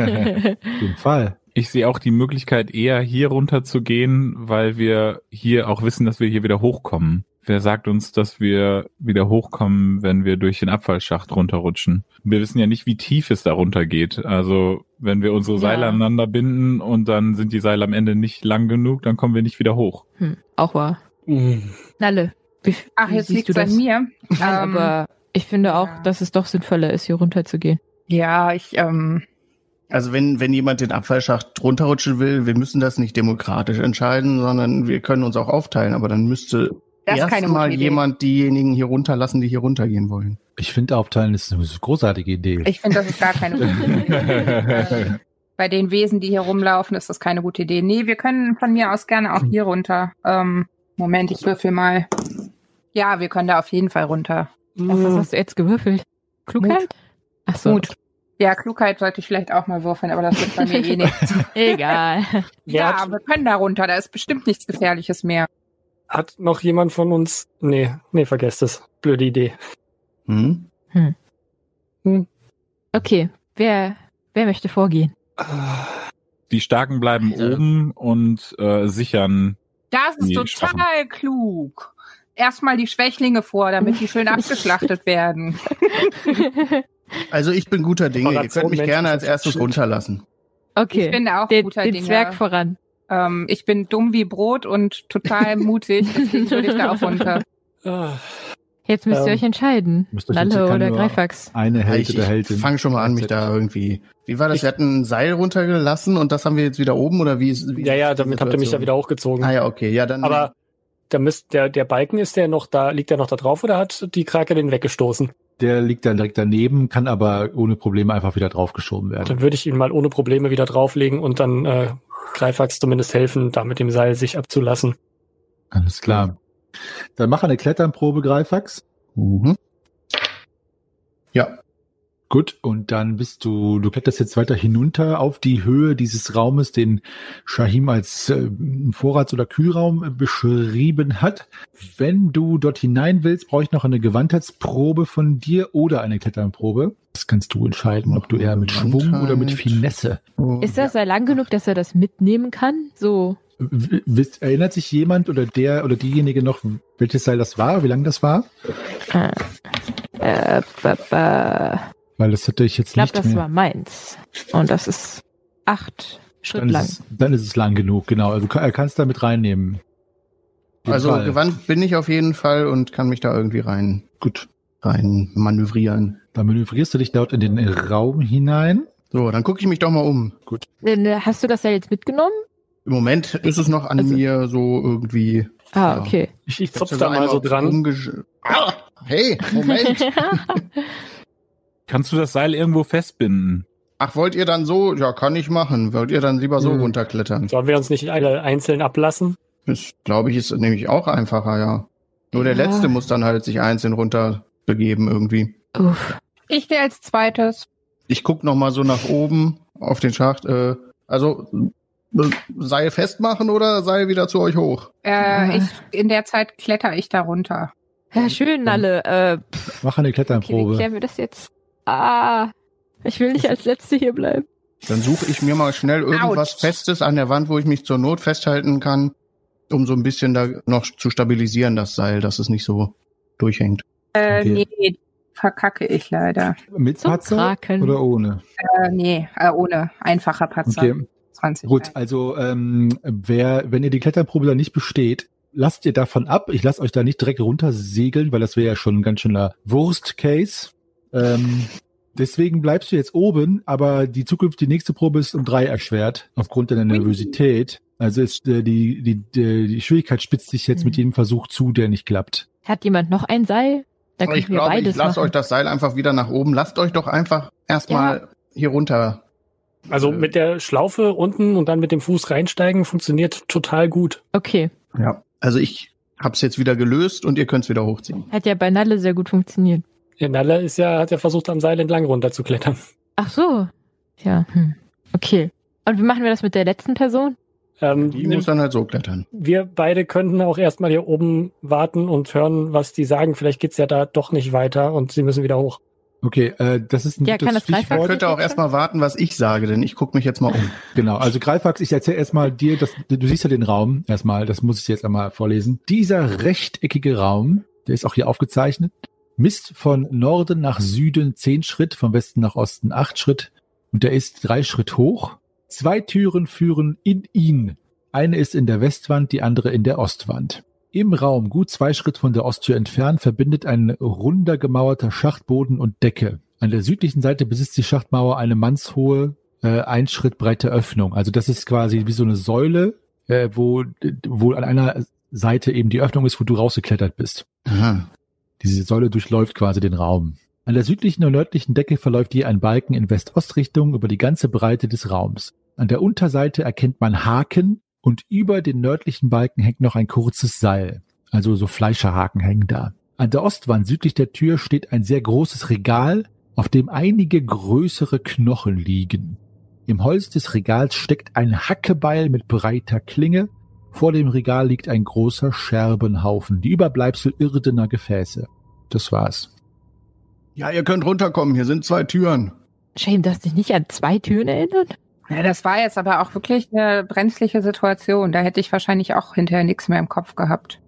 jeden Fall. Ich sehe auch die Möglichkeit, eher hier runter zu gehen, weil wir hier auch wissen, dass wir hier wieder hochkommen. Wer sagt uns, dass wir wieder hochkommen, wenn wir durch den Abfallschacht runterrutschen? Wir wissen ja nicht, wie tief es da runter geht. Also, wenn wir unsere Seile Ja. aneinander binden und dann sind die Seile am Ende nicht lang genug, dann kommen wir nicht wieder hoch. hm, auch wahr. Mm. Nalle, wie, Ach, jetzt siehst liegt du es an das? mir. Nein, Ähm, aber ich finde auch, ja. dass es doch sinnvoller ist, hier runterzugehen. Ja, ich, ähm, Also wenn, wenn jemand den Abfallschacht runterrutschen will, wir müssen das nicht demokratisch entscheiden, sondern wir können uns auch aufteilen. Aber dann müsste das ist keine erstmal jemand diejenigen hier runterlassen, die hier runtergehen wollen. Ich finde Aufteilen ist eine großartige Idee. Ich finde, das ist gar keine gute Idee. Bei den Wesen, die hier rumlaufen, ist das keine gute Idee. Nee, wir können von mir aus gerne auch hier runter. Ähm, Moment, ich würfel mal. Ja, wir können da auf jeden Fall runter. Was hast du jetzt gewürfelt? Klugheit? Ach so. Mut. Ja, Klugheit sollte ich vielleicht auch mal würfeln, aber das wird bei mir eh nichts. Egal. Ja, hat, wir können da runter. Da ist bestimmt nichts Gefährliches mehr. hat noch jemand von uns? Nee, nee, vergesst es. Blöde Idee. Hm? Okay, wer, wer möchte vorgehen? Die Starken bleiben Also- oben und äh, sichern. Das ist Die total Schwachen. klug. Erstmal die Schwächlinge vor, damit die schön abgeschlachtet werden. Also ich bin guter Dinge. Ihr könnt mich gerne als erstes runterlassen. Ich Okay, bin auch den, guter den Dinge. Zwerg voran. Ähm, ich bin dumm wie Brot und total mutig, deswegen würde ich da auch runter. Ah, Jetzt müsst ihr Ähm, euch entscheiden. kann oder Greifax. Eine Held ich oder ich Heldin. fange schon mal an, mich da irgendwie. Wie war das? Wir hatten ein Seil runtergelassen und das haben wir jetzt wieder oben oder wie ist? Wie Ja, ja, damit habt ihr mich ja Situation? wieder hochgezogen. Ah ja, okay, ja dann. Aber der, Mist, der, der Balken ist der noch da, liegt der noch da drauf oder hat die Krake den weggestoßen? Der liegt dann direkt daneben, kann aber ohne Probleme einfach wieder draufgeschoben werden. Dann würde ich ihn mal ohne Probleme wieder drauflegen und dann äh, Greifax zumindest helfen, da mit dem Seil sich abzulassen. Alles klar. Dann mach eine Kletternprobe, Greifax. Mhm. Ja, Gut, und dann bist du, du kletterst jetzt weiter hinunter auf die Höhe dieses Raumes, den Shahim als äh, Vorrats- oder Kühlraum äh, beschrieben hat. Wenn du dort hinein willst, brauche ich noch eine Gewandheitsprobe von dir oder eine Kletternprobe. Das kannst du entscheiden, ob du eher mit Schwung oder mit. Finesse. Ist das ja lang genug, dass er das mitnehmen kann? So. Erinnert sich jemand oder der oder diejenige noch, welches Seil das war, wie lang das war? Äh, äh, ba, ba. Weil das hatte ich jetzt Ich glaube, nicht das mehr. war meins. Und das ist acht Schritt dann, lang. ist es, dann ist es lang genug, genau. Also du kannst da mit reinnehmen. Also Fall. gewandt bin ich auf jeden Fall und kann mich da irgendwie rein, gut, rein manövrieren. Dann manövrierst du dich dort in den Raum hinein. So, dann gucke ich mich doch mal um. Äh, Hast du das ja jetzt mitgenommen? Im Moment ist es noch an Also- mir so irgendwie. Ah, Ja. okay. Ich, ich ja da mal so dran. umgesch- Ah, hey, Moment. Kannst du das Seil irgendwo festbinden? Ach, wollt ihr dann so? Ja, kann ich machen. Wollt ihr dann lieber so Hm. runterklettern? Sollen wir uns nicht alle einzeln ablassen? Das glaube ich ist nämlich auch einfacher, ja. Nur der Ja. letzte muss dann halt sich einzeln runter begeben irgendwie. Uff. Ich gehe als zweites. Ich guck noch mal so nach oben auf den Schacht. Äh, also äh, Seil festmachen oder Seil wieder zu euch hoch? Äh, ich, in der Zeit kletter ich da runter. Ja, schön, Nalle. Äh, Mach eine okay, wie Kletternprobe. klären wir das jetzt? Ah, ich will nicht als Letzte hier bleiben. Dann suche ich mir mal schnell irgendwas Autsch. Festes an der Wand, wo ich mich zur Not festhalten kann, um so ein bisschen da noch zu stabilisieren, das Seil, dass es nicht so durchhängt. Äh, Okay. nee, verkacke ich leider. Mit Zum Patzer Kraken. oder ohne? Äh, nee, äh, ohne. Einfacher Patzer. Okay, 20. gut. Also ähm, wer, wenn ihr die Kletternprobe dann nicht besteht, lasst ihr davon ab. Ich lasse euch da nicht direkt runtersegeln, weil das wäre ja schon ein ganz schöner Worst Case. Ähm, deswegen bleibst du jetzt oben, aber die Zukunft, die nächste Probe ist um drei erschwert, aufgrund deiner Nervosität. Also ist äh, die, die, die, die Schwierigkeit spitzt sich jetzt Mhm. mit jedem Versuch zu, der nicht klappt. Hat jemand noch ein Seil? Dann können ich wir glaube, beides ich lasse euch das Seil einfach wieder nach oben. Lasst euch doch einfach erstmal hier runter. Also Äh. mit der Schlaufe unten und dann mit dem Fuß reinsteigen funktioniert total gut. Okay. Ja. Also ich hab's jetzt wieder gelöst und ihr könnt's wieder hochziehen. Hat ja bei Nalle sehr gut funktioniert. Der Nalle ist ja, hat ja versucht, am Seil entlang runterzuklettern. Ach so. Ja, hm. Okay. Und wie machen wir das mit der letzten Person? Ähm, Die muss dann halt so klettern. wir beide könnten auch erstmal hier oben warten und hören, was die sagen. Vielleicht geht's ja da doch nicht weiter und sie müssen wieder hoch. Okay, äh, das ist ein Ja, gutes kann das Stichwort. könnt auch erstmal warten, was ich sage, denn ich guck mich jetzt mal um. Genau, also Greifax, ich erzähle erstmal dir, dass, du siehst ja den Raum erstmal, das muss ich dir jetzt einmal vorlesen. Dieser rechteckige Raum, der ist auch hier aufgezeichnet, misst von Norden nach Süden zehn Schritt, von Westen nach Osten acht Schritt und der ist drei Schritt hoch. Zwei Türen führen in ihn. Eine ist in der Westwand, die andere in der Ostwand. Im Raum, gut zwei Schritt von der Osttür entfernt, verbindet ein runder gemauerter Schachtboden und Decke. An der südlichen Seite besitzt die Schachtmauer eine mannshohe, äh, ein Schritt breite Öffnung. Also das ist quasi wie so eine Säule, äh, wo, wo an einer Seite eben die Öffnung ist, wo du rausgeklettert bist. Aha. Diese Säule durchläuft quasi den Raum. An der südlichen und nördlichen Decke verläuft je ein Balken in West-Ost-Richtung über die ganze Breite des Raums. An der Unterseite erkennt man Haken und über den nördlichen Balken hängt noch ein kurzes Seil. Also so Fleischerhaken hängen da. An der Ostwand südlich der Tür steht ein sehr großes Regal, auf dem einige größere Knochen liegen. Im Holz des Regals steckt ein Hackebeil mit breiter Klinge. Vor dem Regal liegt ein großer Scherbenhaufen, die Überbleibsel irdener Gefäße. Das war's. Ja, ihr könnt runterkommen, hier sind zwei Türen. Shame, dass dich nicht an zwei Türen erinnert? Ja, das war jetzt aber auch wirklich eine brenzliche Situation. Da hätte ich wahrscheinlich auch hinterher nichts mehr im Kopf gehabt.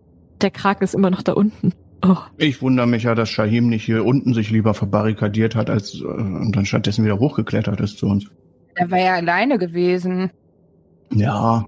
Der Kraken ist immer noch da unten. Oh. Ich wundere mich ja, dass Shahim nicht hier unten sich lieber verbarrikadiert hat, als äh, und dann stattdessen wieder hochgeklettert ist zu uns. Er war ja alleine gewesen. Ja,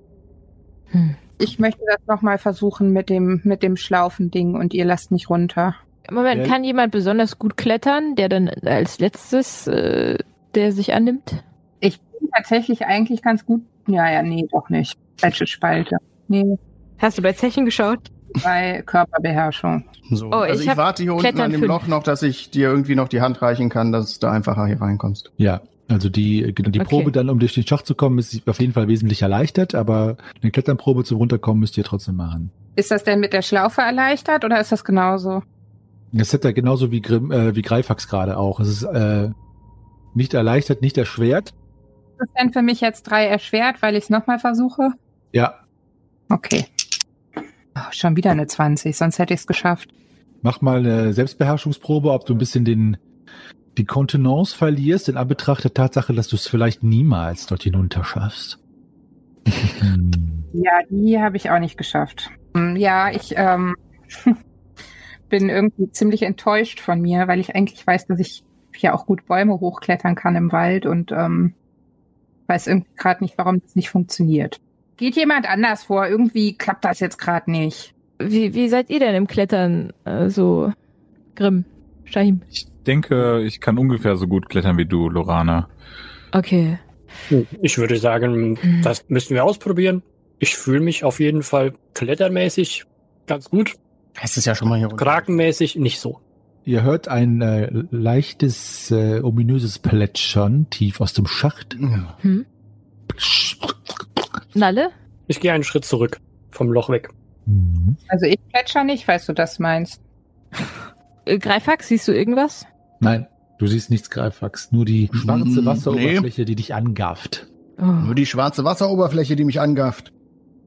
Hm. Ich möchte das nochmal versuchen mit dem, mit dem Schlaufending und ihr lasst mich runter. Moment, Ja. kann jemand besonders gut klettern, der dann als letztes, äh, der sich annimmt? Ich bin tatsächlich eigentlich ganz gut. Ja, ja, nee, doch nicht. Falsche Spalte. Nee, Hast du bei Zechen geschaut? bei Körperbeherrschung. So. Oh, also ich ich, warte hier unten an dem fünf. Loch noch, dass ich dir irgendwie noch die Hand reichen kann, dass du einfacher hier reinkommst. Ja, also die, genau, die Okay. Probe dann, um durch den Schacht zu kommen, ist auf jeden Fall wesentlich erleichtert, aber eine Kletternprobe zum Runterkommen müsst ihr trotzdem machen. Ist das denn mit der Schlaufe erleichtert oder ist das genauso? Das hat er genauso wie, Grimm, äh, wie Greifax gerade auch. Es ist äh, nicht erleichtert, nicht erschwert. Ist das denn für mich jetzt drei erschwert, weil ich es nochmal versuche? Ja, Okay. Oh, schon wieder eine 20, sonst hätte ich es geschafft. mach mal eine Selbstbeherrschungsprobe, ob du ein bisschen den die Kontenance verlierst in Anbetracht der Tatsache, dass du es vielleicht niemals dort hinunter schaffst. Ja, die habe ich auch nicht geschafft. Hm, Ja, ich ähm, bin irgendwie ziemlich enttäuscht von mir, weil ich eigentlich weiß, dass ich ja auch gut Bäume hochklettern kann im Wald und ähm, weiß irgendwie gerade nicht, warum das nicht funktioniert. Geht jemand anders vor? Irgendwie klappt das jetzt gerade nicht. Wie, wie seid ihr denn im Klettern äh, so grimm? Shahim. Ich denke, ich kann ungefähr so gut klettern wie du, Lorana. Okay. Ich würde sagen, Mhm. das müssen wir ausprobieren. Ich fühle mich auf jeden Fall klettermäßig ganz gut. Es ist ja schon mal hier runter. Krakenmäßig nicht so. Ihr hört ein äh, leichtes, äh, ominöses Plätschern tief aus dem Schacht. Ja. Hm? Nalle? Ich gehe einen Schritt zurück vom Loch weg. Mhm. Also ich plätscher nicht, falls du das meinst. Äh, Greifax, siehst du irgendwas? Nein, du siehst nichts Greifax, nur die schwarze Wasseroberfläche, die dich angafft. Oh. Nur die schwarze Wasseroberfläche, die mich angafft.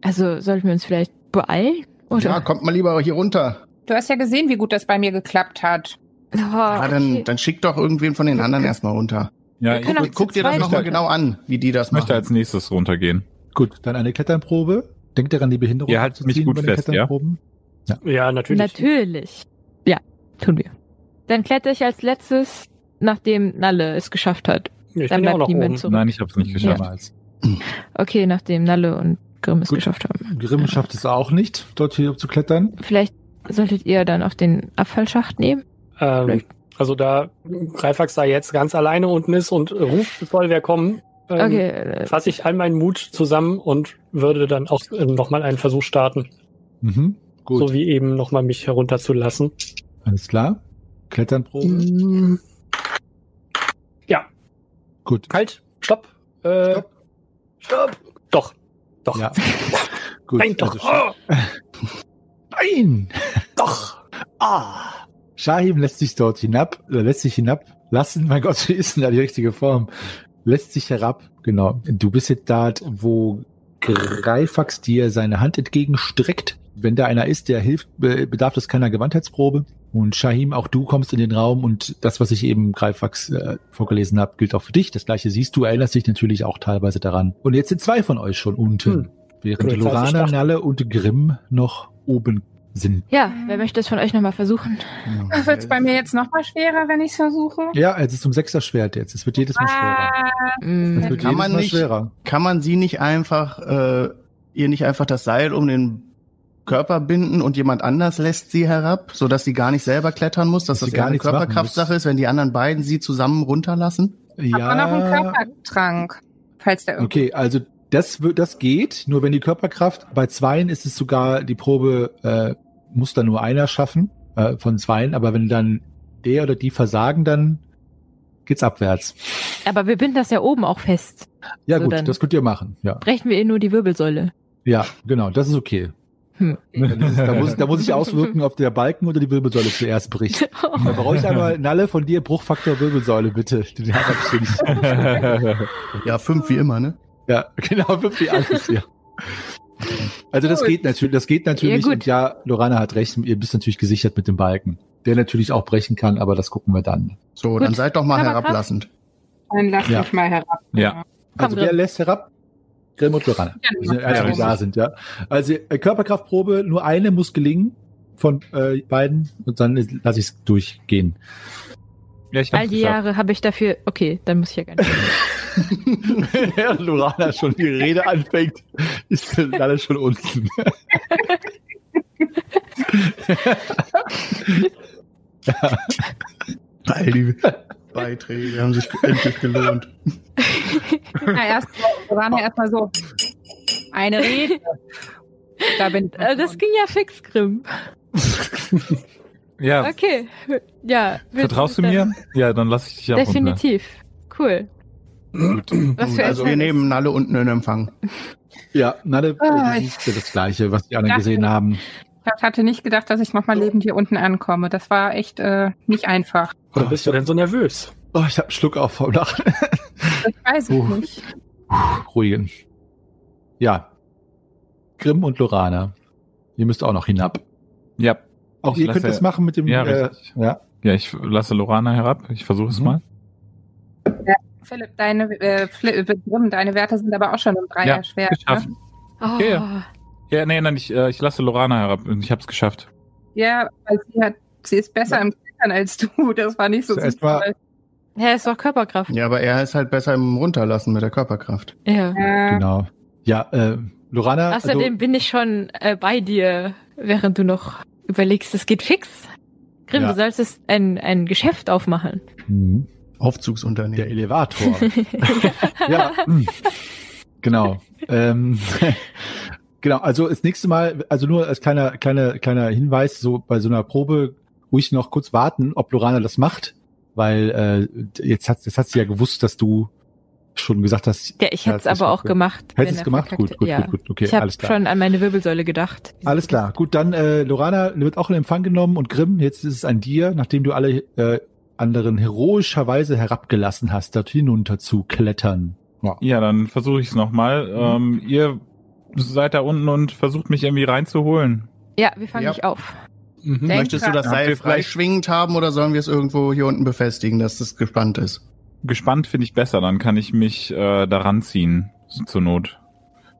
Also sollten wir uns vielleicht beeilen? Oder? Ja, kommt mal lieber hier runter. Du hast ja gesehen, wie gut das bei mir geklappt hat. Oh, Ja, dann, okay. dann schick doch irgendwen von den anderen erstmal runter. Ja, ich Guck zu dir das nochmal genau an, wie die das möchte machen. als nächstes runtergehen. Gut, dann eine Kletternprobe. Denkt daran, die Behinderung Ihr haltet mich gut fest, ja? Kletternproben. Ja, natürlich. Natürlich. Ja, tun wir. Dann kletter ich als letztes, nachdem Nalle es geschafft hat. Ich Dann bin ja auch bleibt noch niemand oben. zurück. Nein, ich habe es nicht geschafft. Mehrmals. Okay, nachdem Nalle und Grimm es Gut. geschafft haben. Grimm schafft es auch nicht, dort hier zu klettern. Vielleicht solltet ihr dann auch den Abfallschacht nehmen? Ähm, also da Greifax da jetzt ganz alleine unten ist und ruft, soll wer kommen, ähm, Okay, äh, fasse ich all meinen Mut zusammen und würde dann auch ähm, nochmal einen Versuch starten, Mhm. Gut, so wie eben nochmal mich herunterzulassen. Alles klar. Kletternprobe. Mm. Ja, Gut. kalt, stopp, äh, Stopp. stopp, doch, doch, Ja. Gut. nein, doch, also oh, Nein! doch. Ah! Shahim lässt sich dort hinab, äh, lässt sich hinab lassen. Mein Gott, wie ist denn da die richtige Form? Lässt sich herab. Genau. Du bist jetzt da, wo Greifax dir seine Hand entgegenstreckt. Wenn da einer ist, der hilft, be- bedarf es keiner Gewandheitsprobe. Und Shahim, auch du kommst in den Raum und das, was ich eben Greifax äh, vorgelesen habe, gilt auch für dich. Das gleiche siehst du, erinnerst dich natürlich auch teilweise daran. Und jetzt sind zwei von euch schon unten, Hm. während ich Lorana, Nalle und Grimm noch oben sind. ja, wer möchte es von euch nochmal versuchen? Wird es bei mir jetzt noch mal schwerer, wenn ich es versuche? Ja, es ist zum Sechser Schwert jetzt. Es wird jedes Mal schwerer. Es Mm, wird Kann jedes man Mal nicht- schwerer. Kann man sie nicht einfach, äh, ihr nicht einfach das Seil um den Körper binden und jemand anders lässt sie herab, sodass sie gar nicht selber klettern muss, dass Dass das gar eine Körperkraftsache ist, wenn die anderen beiden sie zusammen runterlassen? Hat man noch einen Körpertrank, falls der irgendwie Okay, also das wird, das geht, nur wenn die Körperkraft, bei Zweien ist es sogar, die Probe äh, muss dann nur einer schaffen, äh, von Zweien, aber wenn dann der oder die versagen, dann geht's abwärts. aber wir binden das ja oben auch fest. Ja So, gut, dann- das könnt ihr machen, ja. Brechen wir ihr nur die Wirbelsäule. Ja, genau, das ist okay. Hm. Ist, da, muss, da muss ich auswirken, ob der Balken oder die Wirbelsäule zuerst bricht. Da brauche ich einmal, Nalle, von dir Bruchfaktor Wirbelsäule, bitte. Ja, fünf wie immer, ne? Ja, genau, fünf wie alles, ja. Also das Gut. geht natürlich, das geht natürlich Ja, und ja, Lorana hat recht, ihr bist natürlich gesichert mit dem Balken, der natürlich auch brechen kann, aber das gucken wir dann. So, Gut. dann seid doch mal herablassend. Dann lass Ja. mich mal herab. Ja. Also wer lässt herab? Grimm und Lorana. Die sind einzige, die da sind, ja. Also äh, Körperkraftprobe, nur eine muss gelingen von äh, beiden und dann lasse ich es durchgehen. ja, ich All die geschafft. Jahre habe ich dafür. Okay, dann muss ich ja gar nicht. Während Lorana schon die Rede anfängt, ist alle schon unten. All die Beiträge haben sich endlich gelohnt. Na, erst, wir waren ja erstmal so. Eine Rede. Da bin. Äh, Das ging ja fix, Grimm. Ja, Okay. Ja. vertraust du mir? Ja, dann lass ich dich auch runter. Definitiv. Cool. Was für Also wir nehmen alle unten in Empfang. Ja, Nalle, du ich- siehst ja das Gleiche, was die anderen gesehen haben. Ich hatte nicht gedacht, dass ich nochmal lebend hier unten ankomme. Das war echt äh, nicht einfach. Oder bist du denn so nervös? Oh, ich habe einen Schluck auf vom Lachen. Das weiß ich Oh. nicht. Ruhigen. Ja. Grimm und Lorana. Ihr müsst auch noch hinab. Ja. Auch Ich ihr könnt das machen mit dem. Ja, äh, richtig. ja. Ja, ich lasse Lorana herab. Ich versuche es Mhm. mal. Philipp, deine, äh, Grimm, deine Werte sind aber auch schon im Dreier Ja, schwer. geschafft. Ne? Oh, Ja, Ja, nee, nein, ich, äh, ich lasse Lorana herab und ich habe es geschafft. Ja, weil sie hat, sie ist besser im Klettern als du. Das war nicht so Zuerst mal- sinnvoll. Ja, ist doch Körperkraft. Ja, aber er ist halt besser im Runterlassen mit der Körperkraft. Ja. Äh, Genau. Ja, äh, Lorana. Außerdem bin ich schon äh, bei dir, während du noch überlegst, es geht fix. Grimm, Ja. du solltest ein, ein Geschäft aufmachen. Also, Mhm. der Aufzugsunternehmen. Elevator. ja. Genau. Ähm, genau, also das nächste Mal, also nur als kleiner, kleiner, kleiner Hinweis, so bei so einer Probe ruhig noch kurz warten, ob Lorana das macht, weil äh, jetzt hat, jetzt hat sie ja gewusst, dass du schon gesagt hast. Ja, ich hätte es aber auch gut. gemacht. Hättest es gemacht? Gut, gut, ja. gut, gut, okay, ich habe alles klar. schon an meine Wirbelsäule gedacht. Alles klar, gut, dann äh, Lorana wird auch in Empfang genommen und Grimm, jetzt ist es an dir, nachdem du alle äh, anderen heroischerweise herabgelassen hast, dort hinunter zu klettern. Ja. Ja, dann versuche ich es nochmal. Ähm, ihr seid da unten und versucht mich irgendwie reinzuholen. Ja, wie fange Ja. ich auf? Mhm. Möchtest du das. Seil frei schwingend haben oder sollen wir es irgendwo hier unten befestigen, dass es gespannt ist? Gespannt finde ich besser, dann kann ich mich äh, daran ziehen, zur Not.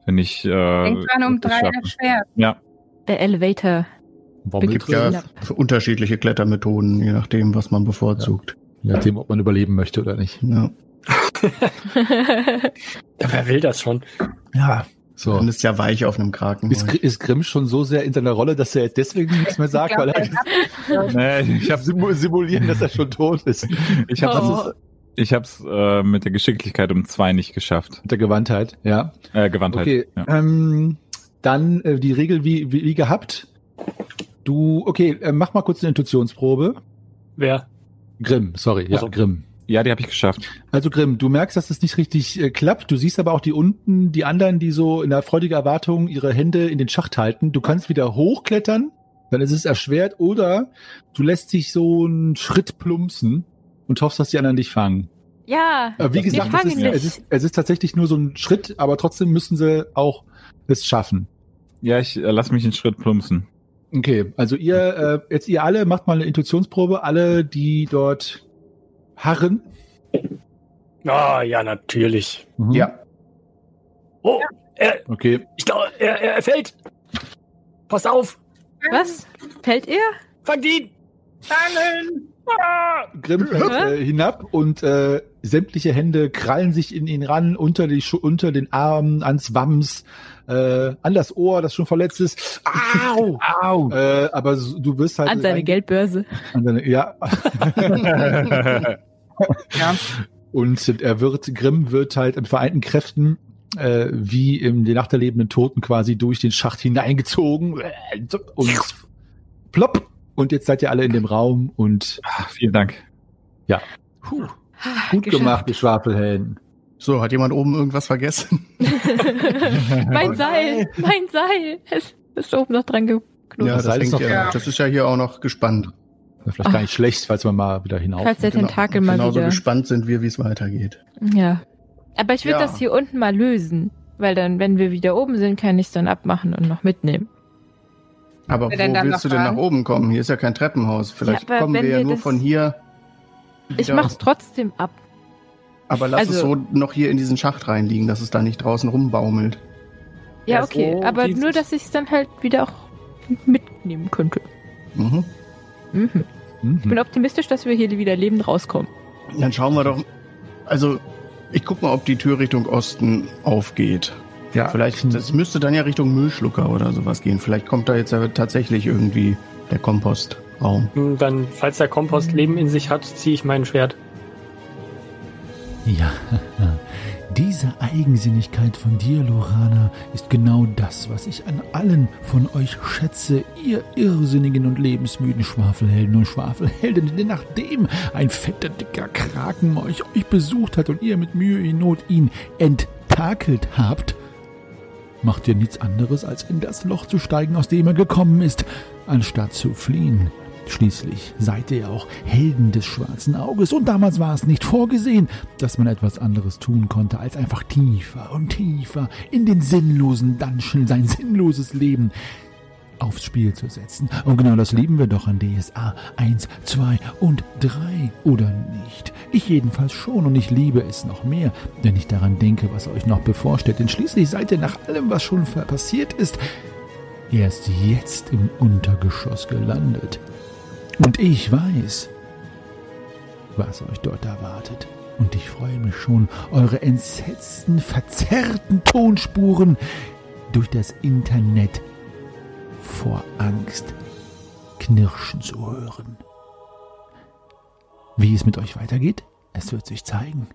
Wenn ich äh, Denk dran um das Dreier schaffe. schwer. Ja, Der Elevator. Warum Gibt ja Ja. unterschiedliche Klettermethoden, je nachdem, was man bevorzugt. Je nachdem, ob man überleben möchte oder nicht. Ja. Ja, wer will das schon? Ja. So. Dann ist ja weich auf einem Kraken. Ist, ist Grimm schon so sehr in seiner Rolle, dass er jetzt deswegen nichts mehr sagt, Ich glaub, weil er nee, ich habe simu- simulieren, dass er schon tot ist. ich hab's, Oh. ich äh, mit der Geschicklichkeit um zwei nicht geschafft. Mit der Gewandtheit, ja. Äh, Gewandtheit. Okay, Ja. ähm, dann äh, die Regel wie, wie, wie gehabt. Du, okay, äh, mach mal kurz eine Intuitionsprobe. Wer? Grimm, sorry, ja, Ach so. Grimm. Ja, die habe ich geschafft. Also Grimm, du merkst, dass es nicht richtig äh, klappt. Du siehst aber auch die unten, die anderen, die so in der freudigen Erwartung ihre Hände in den Schacht halten. Du kannst wieder hochklettern, dann ist es erschwert, oder du lässt dich so einen Schritt plumpsen und hoffst, dass die anderen dich fangen. ja, Aber wie gesagt, es ist, nicht. es, ist, es ist tatsächlich nur so ein Schritt, aber trotzdem müssen sie auch es schaffen. Ja, ich äh, lass mich einen Schritt plumpsen. Okay, also ihr, äh, jetzt ihr alle macht mal eine Intuitionsprobe, alle, die dort harren. Ah, ja, natürlich. Mhm. Ja. Oh, er, Okay, ich glaube, er, er fällt. Pass auf, was? Fällt er? fangt ihn. Fangen. Ah! Grimm fällt äh, hinab und äh, sämtliche Hände krallen sich in ihn ran, unter, die, unter den Armen, ans Wams, äh, an das Ohr, das schon verletzt ist. Au! Au! Äh, aber du wirst halt... An seine rein- Geldbörse. An seine, ja. Ja. Und er wird, Grimm wird halt in vereinten Kräften äh, wie im die Nacht der lebenden Toten quasi durch den Schacht hineingezogen und plopp. Und jetzt seid ihr alle in dem Raum und Ah, Vielen Dank. puh, Ah, gut geschafft. gemacht, die Schwafelhelden. So, hat jemand oben irgendwas vergessen? mein Seil, mein Seil. Es ist oben noch dran geknotet. Ja, das das, Seil ist hängt noch- ja, das ist ja hier auch noch gespannt. Vielleicht gar nicht schlecht, falls man mal wieder hinauf. Falls der Tentakel mal Genauso wieder. gespannt sind wir, wie es weitergeht. Ja. Aber ich würde Ja. das hier unten mal lösen. Weil dann, wenn wir wieder oben sind, kann ich es dann abmachen und noch mitnehmen. Aber Wir wo willst du denn nach oben kommen? Hier ist ja kein Treppenhaus. Vielleicht aber kommen wir ja wir nur das- von hier. Ich mach's trotzdem ab. Aber lass es also- so noch hier in diesen Schacht reinliegen, dass es da nicht draußen rumbaumelt. Ja, okay. aber nur, dass ich es dann halt wieder auch mitnehmen könnte. Mhm. Mhm. Mhm. Ich bin optimistisch, dass wir hier wieder lebend rauskommen. Dann schauen wir doch. Also, ich guck mal, ob die Tür Richtung Osten aufgeht. Ja, Vielleicht, das müsste dann ja Richtung Müllschlucker oder sowas gehen. Vielleicht kommt da jetzt ja tatsächlich irgendwie der Kompost Raum. Hm, Dann, falls der Kompost Leben in sich hat, ziehe ich mein Schwert. Ja, diese Eigensinnigkeit von dir, Lorana, ist genau das, was ich an allen von euch schätze, ihr irrsinnigen und lebensmüden Schwafelhelden und Schwafelhelden, denn nachdem ein fetter, dicker Kraken euch, euch besucht hat und ihr mit Mühe in Not ihn enttakelt habt, macht ihr nichts anderes, als in das Loch zu steigen, aus dem er gekommen ist, anstatt zu fliehen. Schließlich seid ihr auch Helden des schwarzen Auges und damals war es nicht vorgesehen, dass man etwas anderes tun konnte, als einfach tiefer und tiefer in den sinnlosen Dungeon sein sinnloses Leben aufs Spiel zu setzen. Und genau das lieben wir doch an DSA 1, 2 und 3, oder nicht? Ich jedenfalls schon und ich liebe es noch mehr, wenn ich daran denke, was euch noch bevorsteht. Denn schließlich seid ihr nach allem, was schon passiert ist, erst jetzt im Untergeschoss gelandet. Und ich weiß, was euch dort erwartet. Und ich freue mich schon, eure entsetzten, verzerrten Tonspuren durch das Internet vor Angst knirschen zu hören. Wie es mit euch weitergeht, es wird sich zeigen.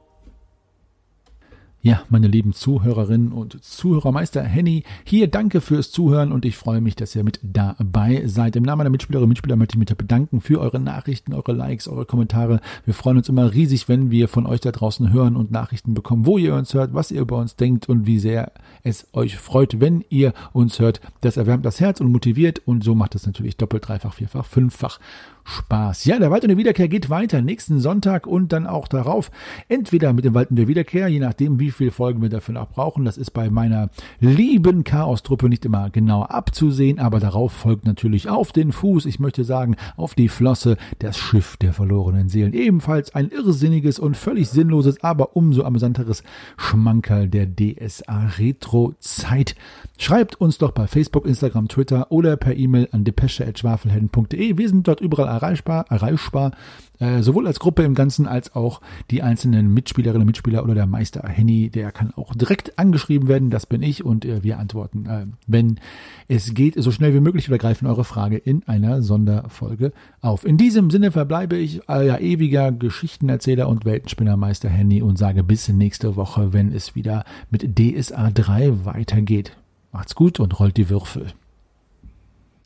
Ja, meine lieben Zuhörerinnen und Zuhörermeister Henny, hier danke fürs Zuhören und ich freue mich, dass ihr mit dabei seid. Im Namen meiner Mitspielerinnen und Mitspieler möchte ich mich bedanken für eure Nachrichten, eure Likes, eure Kommentare. Wir freuen uns immer riesig, wenn wir von euch da draußen hören und Nachrichten bekommen, wo ihr uns hört, was ihr über uns denkt und wie sehr es euch freut, wenn ihr uns hört. Das erwärmt das Herz und motiviert und so macht es natürlich doppelt, dreifach, vierfach, fünffach Spaß. Ja, der Wald und der Wiederkehr geht weiter nächsten Sonntag und dann auch darauf. Entweder mit dem Wald und der Wiederkehr, je nachdem, wie viele Folgen wir dafür noch brauchen. Das ist bei meiner lieben Chaos-Truppe nicht immer genau abzusehen, aber darauf folgt natürlich auf den Fuß, ich möchte sagen, auf die Flosse, das Schiff der verlorenen Seelen. Ebenfalls ein irrsinniges und völlig sinnloses, aber umso amüsanteres Schmankerl der DSA Retro-Zeit. Schreibt uns doch bei Facebook, Instagram, Twitter oder per E-Mail an depesche.schwafelhelden.de. Wir sind dort überall erreichbar, erreichbar äh, sowohl als Gruppe im Ganzen als auch die einzelnen Mitspielerinnen und Mitspieler oder der Meister Henny, der kann auch direkt angeschrieben werden, das bin ich und äh, wir antworten, äh, wenn es geht, so schnell wie möglich oder greifen eure Frage in einer Sonderfolge auf. In diesem Sinne verbleibe ich euer ewiger Geschichtenerzähler und Weltenspinnermeister Henny und sage bis nächste Woche, wenn es wieder mit DSA 3 weitergeht. Macht's gut und rollt die Würfel.